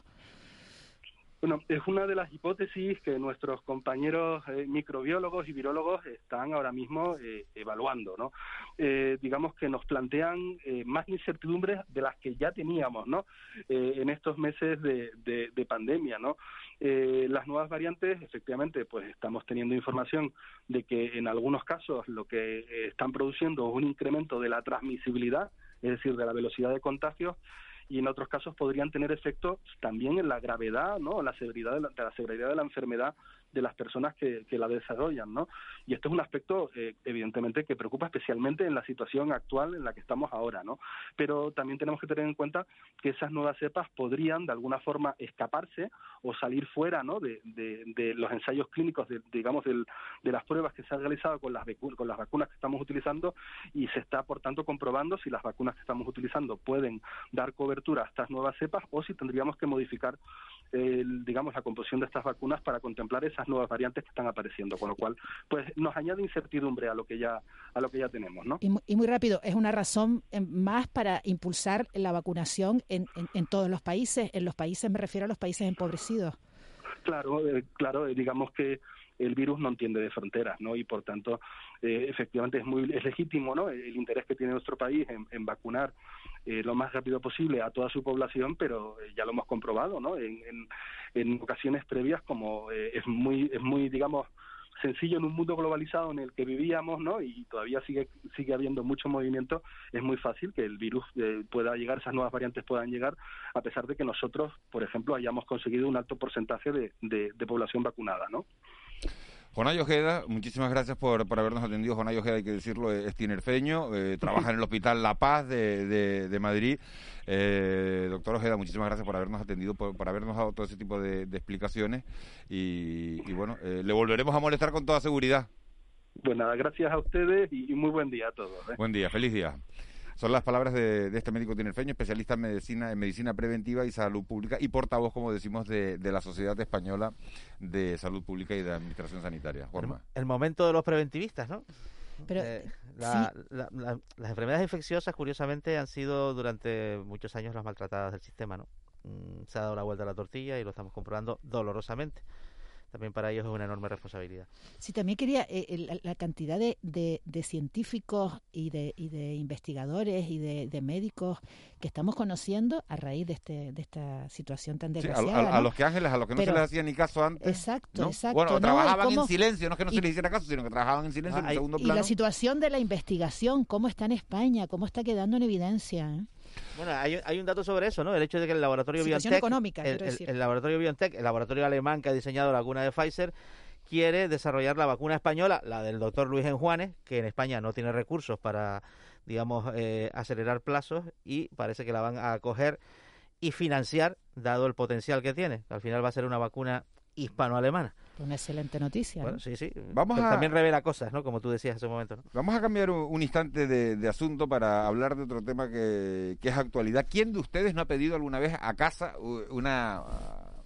Bueno, es una de las hipótesis que nuestros compañeros eh, microbiólogos y virólogos están ahora mismo eh, evaluando, ¿no? Eh, digamos que nos plantean eh, más incertidumbres de las que ya teníamos, ¿no? Eh, en estos meses de, de, de pandemia, ¿no? las nuevas variantes, efectivamente, pues estamos teniendo información de que en algunos casos lo que están produciendo es un incremento de la transmisibilidad, es decir, de la velocidad de contagios, y en otros casos podrían tener efectos también en la gravedad, ¿no? la severidad de la, de la severidad de la enfermedad de las personas que, que la desarrollan, ¿no? Y esto es un aspecto, eh, evidentemente, que preocupa especialmente en la situación actual en la que estamos ahora, ¿no? Pero también tenemos que tener en cuenta que esas nuevas cepas podrían, de alguna forma, escaparse o salir fuera, ¿no? De, de, de los ensayos clínicos, de, digamos, del, de las pruebas que se han realizado con las, con las vacunas que estamos utilizando y se está, por tanto, comprobando si las vacunas que estamos utilizando pueden dar cobertura a estas nuevas cepas o si tendríamos que modificar digamos, la composición de estas vacunas para contemplar esas nuevas variantes que están apareciendo, con lo cual, pues nos añade incertidumbre a lo que ya a lo que ya tenemos, ¿no? Y, y muy rápido, es una razón eh, más para impulsar la vacunación en, en, en, todos los países. En los países me refiero a los países empobrecidos. Claro, eh, claro, eh, digamos que el virus no entiende de fronteras, ¿no? Y por tanto, eh, efectivamente es muy es legítimo, ¿no? El interés que tiene nuestro país en, vacunar eh, lo más rápido posible a toda su población, pero eh, ya lo hemos comprobado, ¿no? En, en, en ocasiones previas, como eh, es muy es muy, digamos sencillo en un mundo globalizado en el que vivíamos, ¿no? Y todavía sigue sigue habiendo mucho movimiento, es muy fácil que el virus eh, pueda llegar, esas nuevas variantes puedan llegar, a pesar de que nosotros, por ejemplo, hayamos conseguido un alto porcentaje de, de, de población vacunada, ¿no? Jonay Ojeda, muchísimas gracias por, por habernos atendido. Jonay Ojeda, hay que decirlo, es tinerfeño, eh, *laughs* trabaja en el Hospital La Paz de, de, de Madrid. Eh, doctor Ojeda, muchísimas gracias por habernos atendido, por, por habernos dado todo ese tipo de, de explicaciones. Y, y bueno, eh, le volveremos a molestar con toda seguridad. Pues nada, gracias a ustedes y, y muy buen día a todos. ¿eh? Buen día, feliz día. Son las palabras de, de, este médico tinerfeño, especialista en medicina, en medicina preventiva y salud pública y portavoz, como decimos, de, de la Sociedad Española de Salud Pública y de Administración Sanitaria. Jorma. El, el momento de los preventivistas, ¿no? Pero, eh, la, sí. la, la, las enfermedades infecciosas, curiosamente, han sido durante muchos años las maltratadas del sistema, ¿no? Mm, se ha dado la vuelta a la tortilla y lo estamos comprobando dolorosamente. También para ellos es una enorme responsabilidad. Sí, también quería eh, el- la, la cantidad de, de- de científicos y de, y de investigadores y de, de médicos que estamos conociendo a raíz de, este, de esta situación tan Sí, a, desgraciada. a- los que Ángeles, a los que no Pero- se les hacía ni caso antes. Exacto, ¿no? exacto. Bueno, ¿no? trabajaban Y cómo- en silencio, no es que no se y- les hiciera caso, sino que trabajaban en silencio en un segundo y plano. la situación de la investigación, cómo está en España, cómo está quedando en evidencia. ¿eh? Bueno, hay, hay un dato sobre eso, ¿no? El hecho de que el laboratorio Situación BioNTech, económica, el, laboratorio BioNTech, el laboratorio alemán que ha diseñado la vacuna de Pfizer, quiere desarrollar la vacuna española, la del doctor Luis Enjuanes, que en España no tiene recursos para, digamos, eh, acelerar plazos y parece que la van a coger y financiar, dado el potencial que tiene. Al final va a ser una vacuna hispano-alemana. Una excelente noticia. Bueno, ¿no? sí, sí. Vamos Pero a- También revela cosas, ¿no? Como tú decías hace un momento, ¿no? Vamos a cambiar un, un instante de, de asunto para hablar de otro tema que, que es actualidad. ¿Quién de ustedes no ha pedido alguna vez a casa una,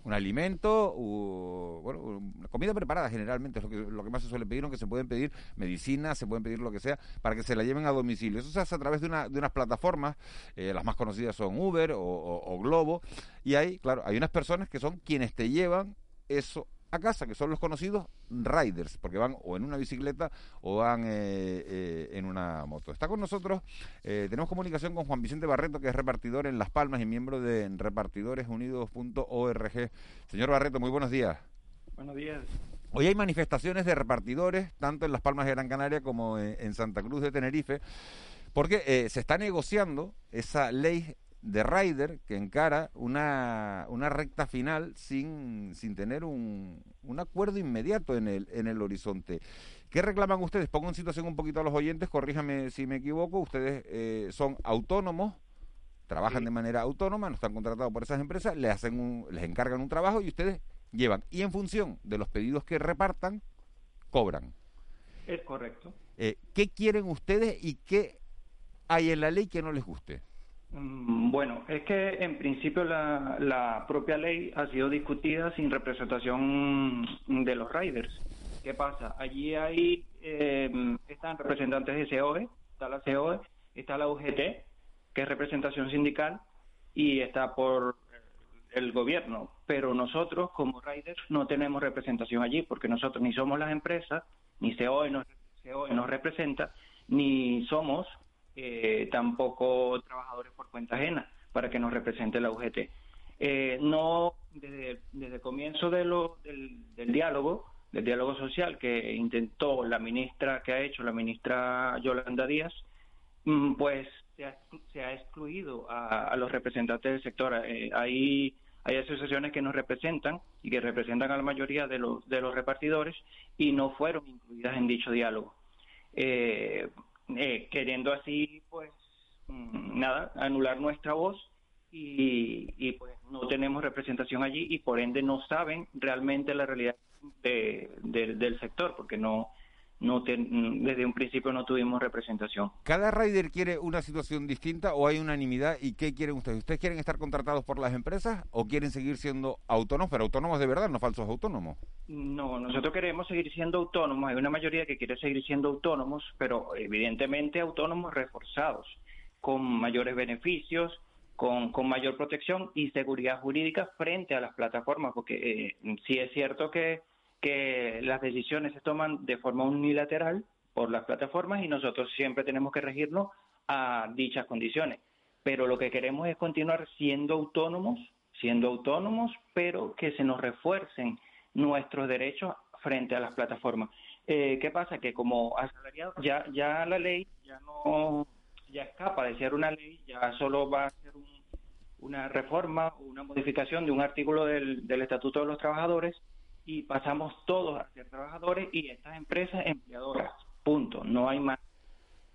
un alimento, u- bueno, una comida preparada generalmente? Es lo que, lo que más se suele pedir, aunque se pueden pedir medicina, se pueden pedir lo que sea, para que se la lleven a domicilio. Eso se hace a través de, una, de unas plataformas, eh, las más conocidas son Uber o, o- o Globo, y hay, claro, hay unas personas que son quienes te llevan eso a casa, que son los conocidos riders, porque van o en una bicicleta o van eh, eh, en una moto. Está con nosotros, eh, tenemos comunicación con Juan Vicente Barreto, que es repartidor en Las Palmas y miembro de repartidoresunidos.org. Señor Barreto, muy buenos días. Buenos días. Hoy hay manifestaciones de repartidores, tanto en Las Palmas de Gran Canaria como en, en Santa Cruz de Tenerife, porque se está negociando esa ley de Rider que encara una, una recta final sin, sin tener un, un acuerdo inmediato en el, en el horizonte. ¿Qué reclaman ustedes? Pongo en situación un poquito a los oyentes, corríjame si me equivoco, ustedes eh, son autónomos, trabajan de manera autónoma, no están contratados por esas empresas, les, hacen un, les encargan un trabajo y ustedes llevan. Y en función de los pedidos que repartan, cobran. Es correcto. Eh, ¿Qué quieren ustedes y qué hay en la ley que no les guste? Mm, Bueno, es que en principio la, la propia ley ha sido discutida sin representación de los riders. ¿Qué pasa? Allí hay eh, están representantes de COE, está la COE, está la UGT, que es representación sindical, y está por el gobierno. Pero nosotros, como riders, no tenemos representación allí, porque nosotros ni somos las empresas, ni COE nos, COE nos representa, ni somos eh, tampoco trabajadores por cuenta ajena para que nos represente la UGT. Eh, no, desde, desde el comienzo de lo, del, del diálogo, del diálogo social que intentó la ministra, que ha hecho la ministra Yolanda Díaz, mm, pues se ha, se ha excluido a, a los representantes del sector. Eh, hay, hay asociaciones que nos representan y que representan a la mayoría de los, de los repartidores y no fueron incluidas en dicho diálogo. Eh, eh, queriendo así, pues, mm, nada, anular nuestra voz y, y, pues no tenemos representación allí y por ende no saben realmente la realidad de- de- del sector porque no, no ten- desde un principio no tuvimos representación. ¿Cada rider quiere una situación distinta o hay unanimidad? ¿Y qué quieren ustedes? ¿Ustedes quieren estar contratados por las empresas o quieren seguir siendo autónomos, pero autónomos de verdad, no falsos autónomos? No, nosotros queremos seguir siendo autónomos. Hay una mayoría que quiere seguir siendo autónomos, pero evidentemente autónomos reforzados, con mayores beneficios, con, con mayor protección y seguridad jurídica frente a las plataformas, porque eh, sí es cierto que, que las decisiones se toman de forma unilateral por las plataformas y nosotros siempre tenemos que regirnos a dichas condiciones. Pero lo que queremos es continuar siendo autónomos, siendo autónomos, pero que se nos refuercen nuestros derechos frente a las plataformas. Eh, ¿Qué pasa? Que como asalariados ya, ya la ley ya no ya escapa de ser una ley, ya solo va a ser un- una reforma o una modificación de un artículo del, del Estatuto de los Trabajadores y pasamos todos a ser trabajadores y estas empresas empleadoras. Punto. No hay más.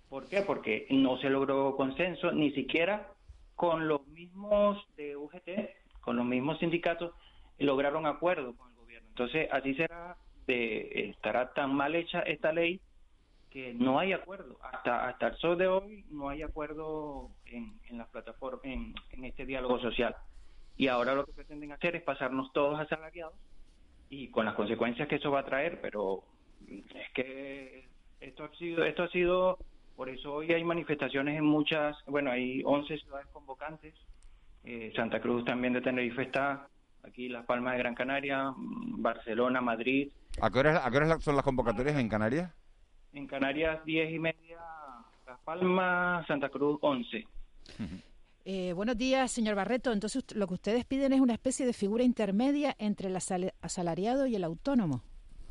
¿Por qué? Porque no se logró consenso ni siquiera con los mismos de UGT, con los mismos sindicatos, lograron acuerdo con el gobierno. Entonces, así será, de, estará tan mal hecha esta ley que no hay acuerdo. Hasta, hasta el sol de hoy no hay acuerdo en, en las plataformas, en, en este diálogo social. Y ahora lo que pretenden hacer es pasarnos todos asalariados y con las consecuencias que eso va a traer, pero es que esto ha sido, esto ha sido, por eso hoy hay manifestaciones en muchas, bueno, hay 11 ciudades convocantes, eh, Santa Cruz también de Tenerife está, aquí Las Palmas de Gran Canaria, Barcelona, Madrid. ¿A qué horas, a qué horas son las convocatorias en Canarias? En Canarias, 10 y media, Las Palmas, Santa Cruz, 11. Eh, buenos días, señor Barreto. Entonces, lo que ustedes piden es una especie de figura intermedia entre el asal- asalariado y el autónomo.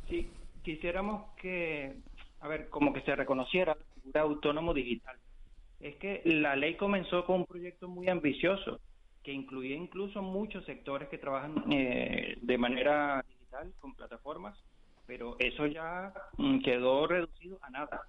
Sí, quisiéramos que, a ver, como que se reconociera la figura autónomo digital. Es que la ley comenzó con un proyecto muy ambicioso que incluía incluso muchos sectores que trabajan eh, de manera digital con plataformas, pero eso ya mm, quedó reducido a nada.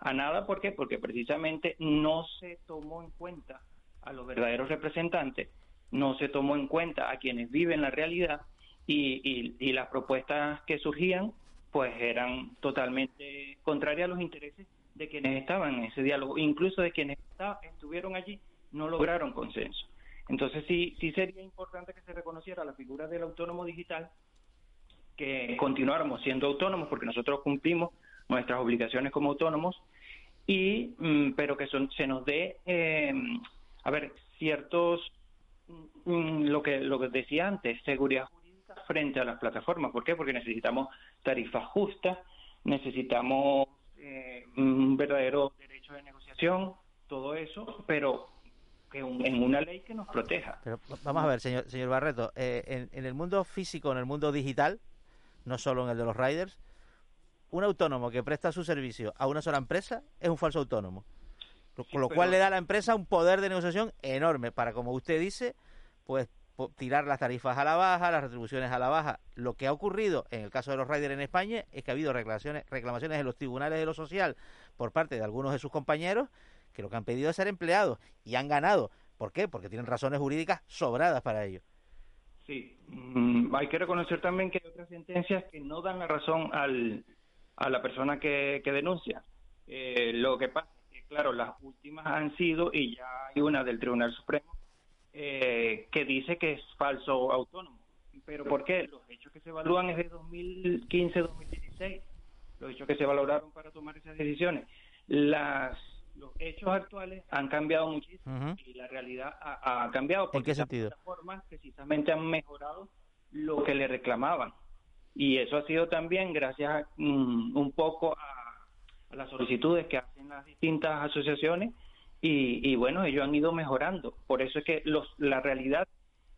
A nada, ¿por qué? Porque precisamente no se tomó en cuenta a los verdaderos representantes, no se tomó en cuenta a quienes viven la realidad y, las propuestas que surgían pues eran totalmente contrarias a los intereses de quienes estaban en ese diálogo, incluso de quienes estuvieron allí no lograron consenso. Entonces sí, sí sería importante que se reconociera la figura del autónomo digital, que continuáramos siendo autónomos porque nosotros cumplimos nuestras obligaciones como autónomos y mm, pero que son, se nos dé eh, a ver ciertos mm, lo que lo que decía antes seguridad jurídica frente a las plataformas ¿por qué? porque necesitamos tarifas justas necesitamos eh, un verdadero derecho de negociación todo eso pero que en una ley que nos proteja Pero vamos a ver, señor, señor Barreto, eh, en, en el mundo físico, en el mundo digital, no solo en el de los riders, un autónomo que presta su servicio a una sola empresa es un falso autónomo. Lo- Con lo pero- cual le da a la empresa un poder de negociación enorme para, como usted dice, pues tirar las tarifas a la baja, las retribuciones a la baja. Lo que ha ocurrido en el caso de los riders en España es que ha habido reclamaciones, reclamaciones en los tribunales de lo social por parte de algunos de sus compañeros que lo que han pedido es ser empleados y han ganado. ¿Por qué? Porque tienen razones jurídicas sobradas para ello. Sí, mm, hay que reconocer también que hay otras sentencias que no dan la razón al, a la persona que, que denuncia. Eh, lo que pasa claro, las últimas han sido, y ya hay una del Tribunal Supremo, eh, que dice que es falso autónomo. ¿Pero por qué? Los hechos que se evalúan es de 2015-2016, los hechos que se valoraron para tomar esas decisiones. Las, los hechos actuales han cambiado muchísimo y la realidad ha, ha cambiado. ¿En qué las sentido? plataformas precisamente han mejorado lo que le reclamaban. Y eso ha sido también gracias mm, un poco a, a las solicitudes que hacen las distintas asociaciones y, y bueno, ellos han ido mejorando. Por eso es que los, la realidad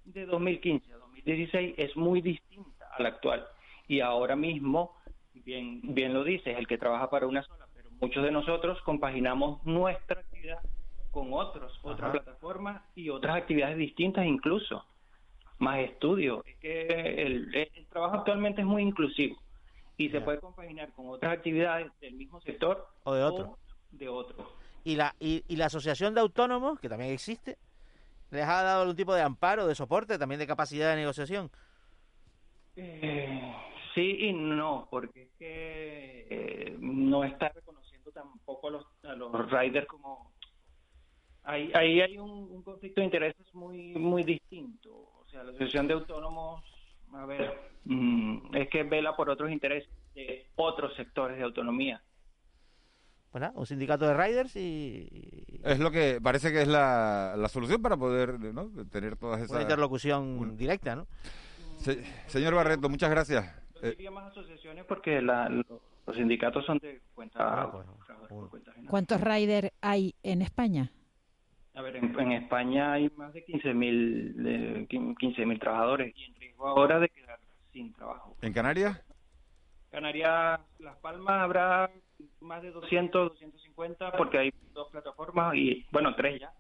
de 2015 a 2016 es muy distinta a la actual. Y ahora mismo, bien, bien lo dices, el que trabaja para una sola, pero muchos de nosotros compaginamos nuestra actividad con otros, otras plataformas y otras actividades distintas incluso, más estudios. Es que el, el trabajo actualmente es muy inclusivo y se puede compaginar con otras actividades del mismo sector O de otro. de otro. Y la, y, y la Asociación de Autónomos, que también existe, les ha dado algún tipo de amparo, de soporte, también de capacidad de negociación. Eh, sí y no, porque es que eh, no está reconociendo tampoco a los, a los riders como... Ahí, ahí hay un, un conflicto de intereses muy muy distinto. O sea, la Asociación de Autónomos, a ver, mm, es que vela por otros intereses de otros sectores de autonomía. Nada, un sindicato de riders y Es lo que parece que es la, la solución para poder ¿no? tener todas esas... una interlocución directa, ¿no? Se- señor Barreto, muchas gracias. Yo diría más asociaciones porque la- los, sindicatos son de cuenta... Ah, por cuenta ajena. ¿Cuántos riders hay en España? A ver, en, en España hay más de 15.000 15 mil trabajadores y en riesgo ahora de quedar sin trabajo. ¿En Canarias? Canarias, Las Palmas habrá más de 200, 250 porque hay dos plataformas y, bueno, tres ya.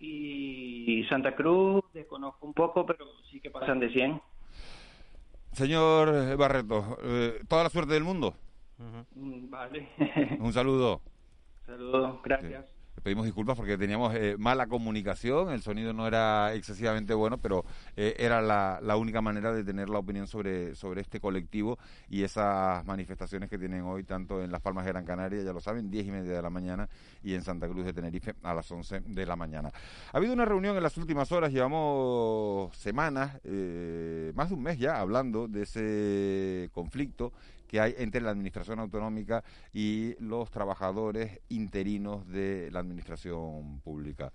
Y Santa Cruz desconozco un poco, pero sí que pasan de 100. Señor Barreto, eh, toda la suerte del mundo. Vale. Un saludo. Saludos, gracias. Pedimos disculpas porque teníamos eh, mala comunicación, el sonido no era excesivamente bueno, pero eh, era la, la única manera de tener la opinión sobre, sobre este colectivo y esas manifestaciones que tienen hoy, tanto en Las Palmas de Gran Canaria, ya lo saben, 10 y media de la mañana, y en Santa Cruz de Tenerife a las 11 de la mañana. Ha habido una reunión en las últimas horas, llevamos semanas, eh, más de un mes ya, hablando de ese conflicto que hay entre la administración autonómica y los trabajadores interinos de la administración pública.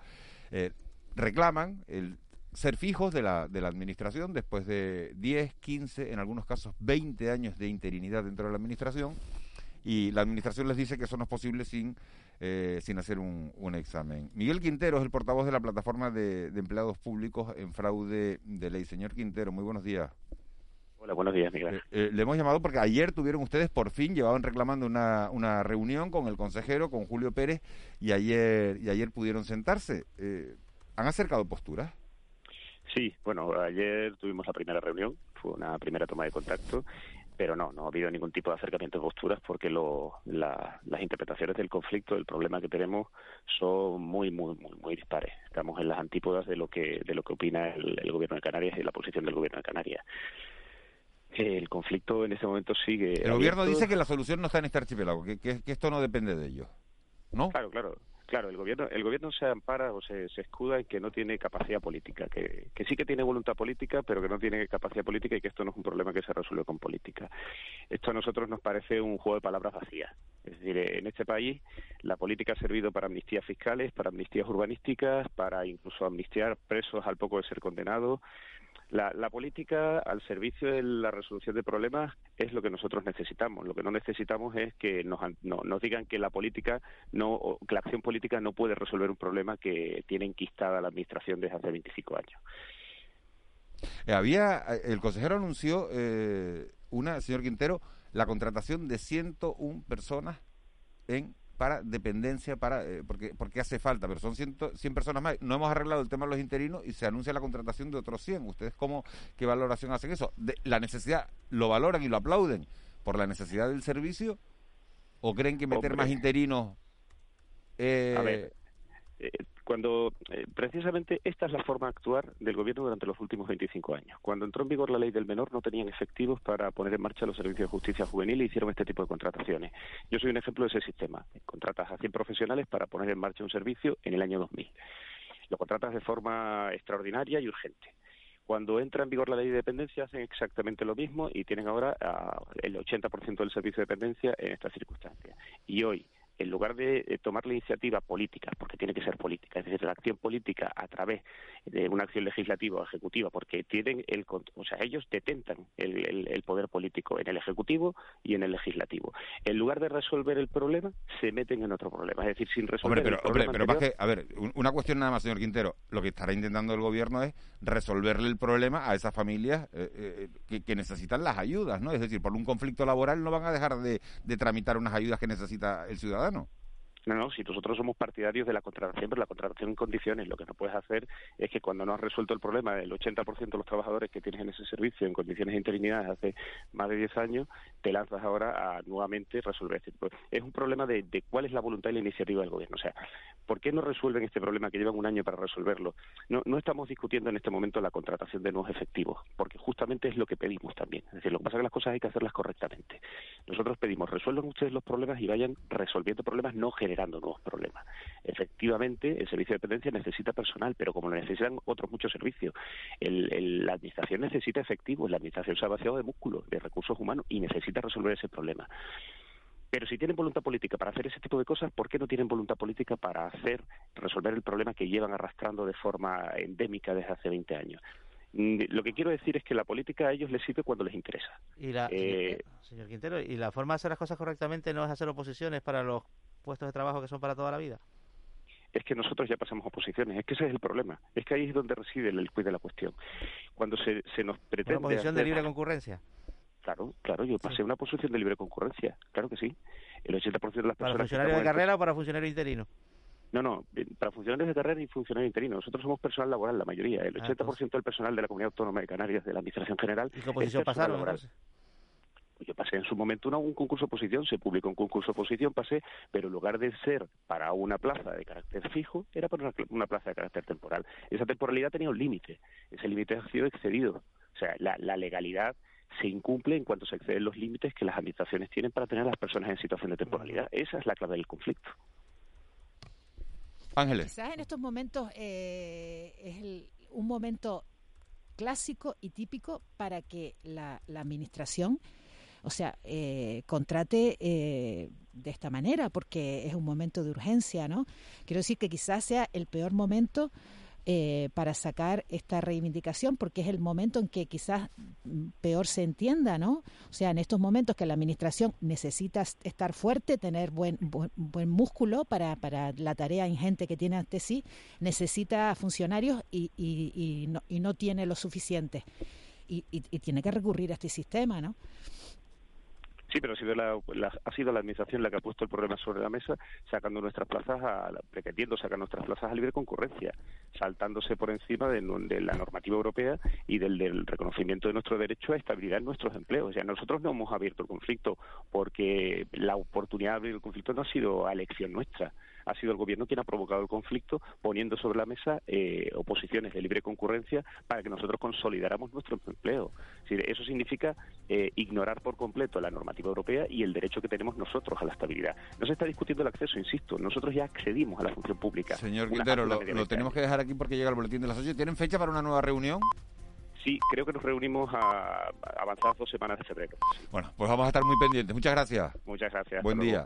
Eh, reclaman el ser fijos de la, de la administración después de 10, 15, en algunos casos 20 años de interinidad dentro de la administración y la administración les dice que eso no es posible sin, eh, sin hacer un, un, examen. Miguel Quintero es el portavoz de la plataforma de, de, empleados públicos en fraude de ley. Señor Quintero, muy buenos días. Hola, buenos días, Miguel. Eh, eh, le hemos llamado porque ayer tuvieron ustedes, por fin, llevaban reclamando una, una reunión con el consejero, con Julio Pérez, y ayer, y ayer pudieron sentarse. ¿Han acercado posturas? Sí, bueno, ayer tuvimos la primera reunión, fue una primera toma de contacto pero no, no ha habido ningún tipo de acercamiento de posturas porque lo, la, las interpretaciones del conflicto, del problema que tenemos, son muy, muy, muy, muy dispares. Estamos en las antípodas de lo que, de lo que opina el, el gobierno de Canarias y la posición del gobierno de Canarias. El conflicto en este momento sigue. El abierto. gobierno dice que la solución no está en este archipiélago, que, que, que esto no depende de ellos. ¿No? Claro, claro. Claro, el gobierno, el gobierno se ampara o se, se escuda en que no tiene capacidad política, que, que, sí que tiene voluntad política, pero que no tiene capacidad política y que esto no es un problema que se resuelve con política. Esto a nosotros nos parece un juego de palabras vacías. Es decir, en este país la política ha servido para amnistías fiscales, para amnistías urbanísticas, para incluso amnistiar presos al poco de ser condenados. La, la, política al servicio de la resolución de problemas es lo que nosotros necesitamos. Lo que no necesitamos es que nos, no, nos digan que la política no, que la acción política no puede resolver un problema que tiene enquistada la administración desde hace 25 años. Eh, había, el consejero anunció eh, una, señor Quintero, la contratación de 101 personas en para dependencia, para eh, porque porque hace falta, pero son 100, 100 personas más. No hemos arreglado el tema de los interinos y se anuncia la contratación de otros 100. ¿Ustedes cómo, qué valoración hacen eso? De, ¿La necesidad lo valoran y lo aplauden por la necesidad del servicio? ¿O creen que meter Hombre. más interinos... Eh, A ver, eh, cuando eh, precisamente esta es la forma de actuar del gobierno durante los últimos 25 años. Cuando entró en vigor la ley del menor no tenían efectivos para poner en marcha los servicios de justicia juvenil y hicieron este tipo de contrataciones. Yo soy un ejemplo de ese sistema. Contratas a 100 profesionales para poner en marcha un servicio en el año 2000. Lo contratas de forma extraordinaria y urgente. Cuando entra en vigor la ley de dependencia hacen exactamente lo mismo y tienen ahora uh, el 80% del servicio de dependencia en estas circunstancias. Y hoy, lugar de eh, tomar la iniciativa política, porque tiene que ser política, es decir, la acción política a través de una acción legislativa o ejecutiva, porque tienen el, o sea, ellos detentan el, el, el, poder político en el ejecutivo y en el legislativo. En lugar de resolver el problema, se meten en otro problema, es decir, sin resolver hombre, pero, el problema hombre, pero anterior, más que, a ver, una cuestión nada más, señor Quintero, lo que estará intentando el gobierno es resolverle el problema a esas familias eh, eh, que, que, necesitan las ayudas, ¿no? Es decir, por un conflicto laboral no van a dejar de, de tramitar unas ayudas que necesita el ciudadano. No, no, si nosotros somos partidarios de la contratación, pero la contratación en condiciones, lo que no puedes hacer es que cuando no has resuelto el problema del 80% de los trabajadores que tienes en ese servicio en condiciones de interinidad hace más de 10 años, te lanzas ahora a nuevamente resolver este problema. Es un problema de, cuál es la voluntad y la iniciativa del gobierno. O sea, ¿por qué no resuelven este problema que llevan un año para resolverlo? No, no estamos discutiendo en este momento la contratación de nuevos efectivos, porque justamente es lo que pedimos también. Es decir, lo que pasa es que las cosas hay que hacerlas correctamente. Nosotros pedimos, resuelvan ustedes los problemas y vayan resolviendo problemas, no generando nuevos problemas. Efectivamente, el servicio de dependencia necesita personal, pero como lo necesitan otros muchos servicios, el, el, la administración necesita efectivos, la administración se ha vaciado de músculo, de recursos humanos y necesita resolver ese problema. Pero si tienen voluntad política para hacer ese tipo de cosas, ¿por qué no tienen voluntad política para hacer resolver el problema que llevan arrastrando de forma endémica desde hace 20 años? Lo que quiero decir es que la política a ellos les sirve cuando les interesa. Y la, eh, señor Quintero, ¿y la forma de hacer las cosas correctamente no es hacer oposiciones para los puestos de trabajo que son para toda la vida? es que nosotros ya pasamos oposiciones, es que ese es el problema, es que ahí es donde reside el quid de la cuestión. Cuando se, se nos pretende... ¿Una posición de libre concurrencia? Claro, claro, yo pasé sí. una posición de libre concurrencia, claro que sí. El 80% de las personas... ¿Para funcionarios de carrera o para funcionarios interinos? No, no, para funcionarios de carrera y funcionarios interinos. Nosotros somos personal laboral, la mayoría. El 80% ah, del personal de la Comunidad Autónoma de Canarias, de la Administración General... ¿Y qué oposición pasaron? Yo pasé en su momento una, un concurso de oposición, se publicó un concurso de oposición, pasé, pero en lugar de ser para una plaza de carácter fijo, era para una, una plaza de carácter temporal. Esa temporalidad tenía un límite, ese límite ha sido excedido. O sea, la, la legalidad se incumple en cuanto se exceden los límites que las administraciones tienen para tener a las personas en situación de temporalidad. Esa es la clave del conflicto. Ángeles. Quizás en estos momentos eh, es el, un momento clásico y típico para que la, la administración o sea, eh, contrate eh, de esta manera porque es un momento de urgencia, ¿no? Quiero decir que quizás sea el peor momento eh, para sacar esta reivindicación, porque es el momento en que quizás mm, peor se entienda, ¿no? O sea, en estos momentos que la administración necesita estar fuerte, tener buen, buen, músculo para, para, la tarea ingente que tiene ante sí, necesita funcionarios y, y, y, no, y no tiene lo suficiente. Y, y tiene que recurrir a este sistema, ¿no? Sí, pero ha sido la, ha sido la administración la que ha puesto el problema sobre la mesa, sacando nuestras plazas, a, pretendiendo sacar nuestras plazas a libre concurrencia, saltándose por encima de, la normativa europea y del, del, reconocimiento de nuestro derecho a estabilidad en nuestros empleos. O sea, nosotros no hemos abierto el conflicto porque la oportunidad de abrir el conflicto no ha sido a elección nuestra ha sido el gobierno quien ha provocado el conflicto poniendo sobre la mesa eh, oposiciones de libre concurrencia para que nosotros consolidáramos nuestro empleo. eso significa eh, ignorar por completo la normativa europea y el derecho que tenemos nosotros a la estabilidad. No se está discutiendo el acceso, insisto, nosotros ya accedimos a la función pública. Señor Quintero, lo, tenemos que dejar aquí porque llega el boletín de las 8. ¿Tienen fecha para una nueva reunión? Sí, creo que nos reunimos a avanzadas dos semanas de febrero. Bueno, pues vamos a estar muy pendientes. Muchas gracias. Muchas gracias. Buen día.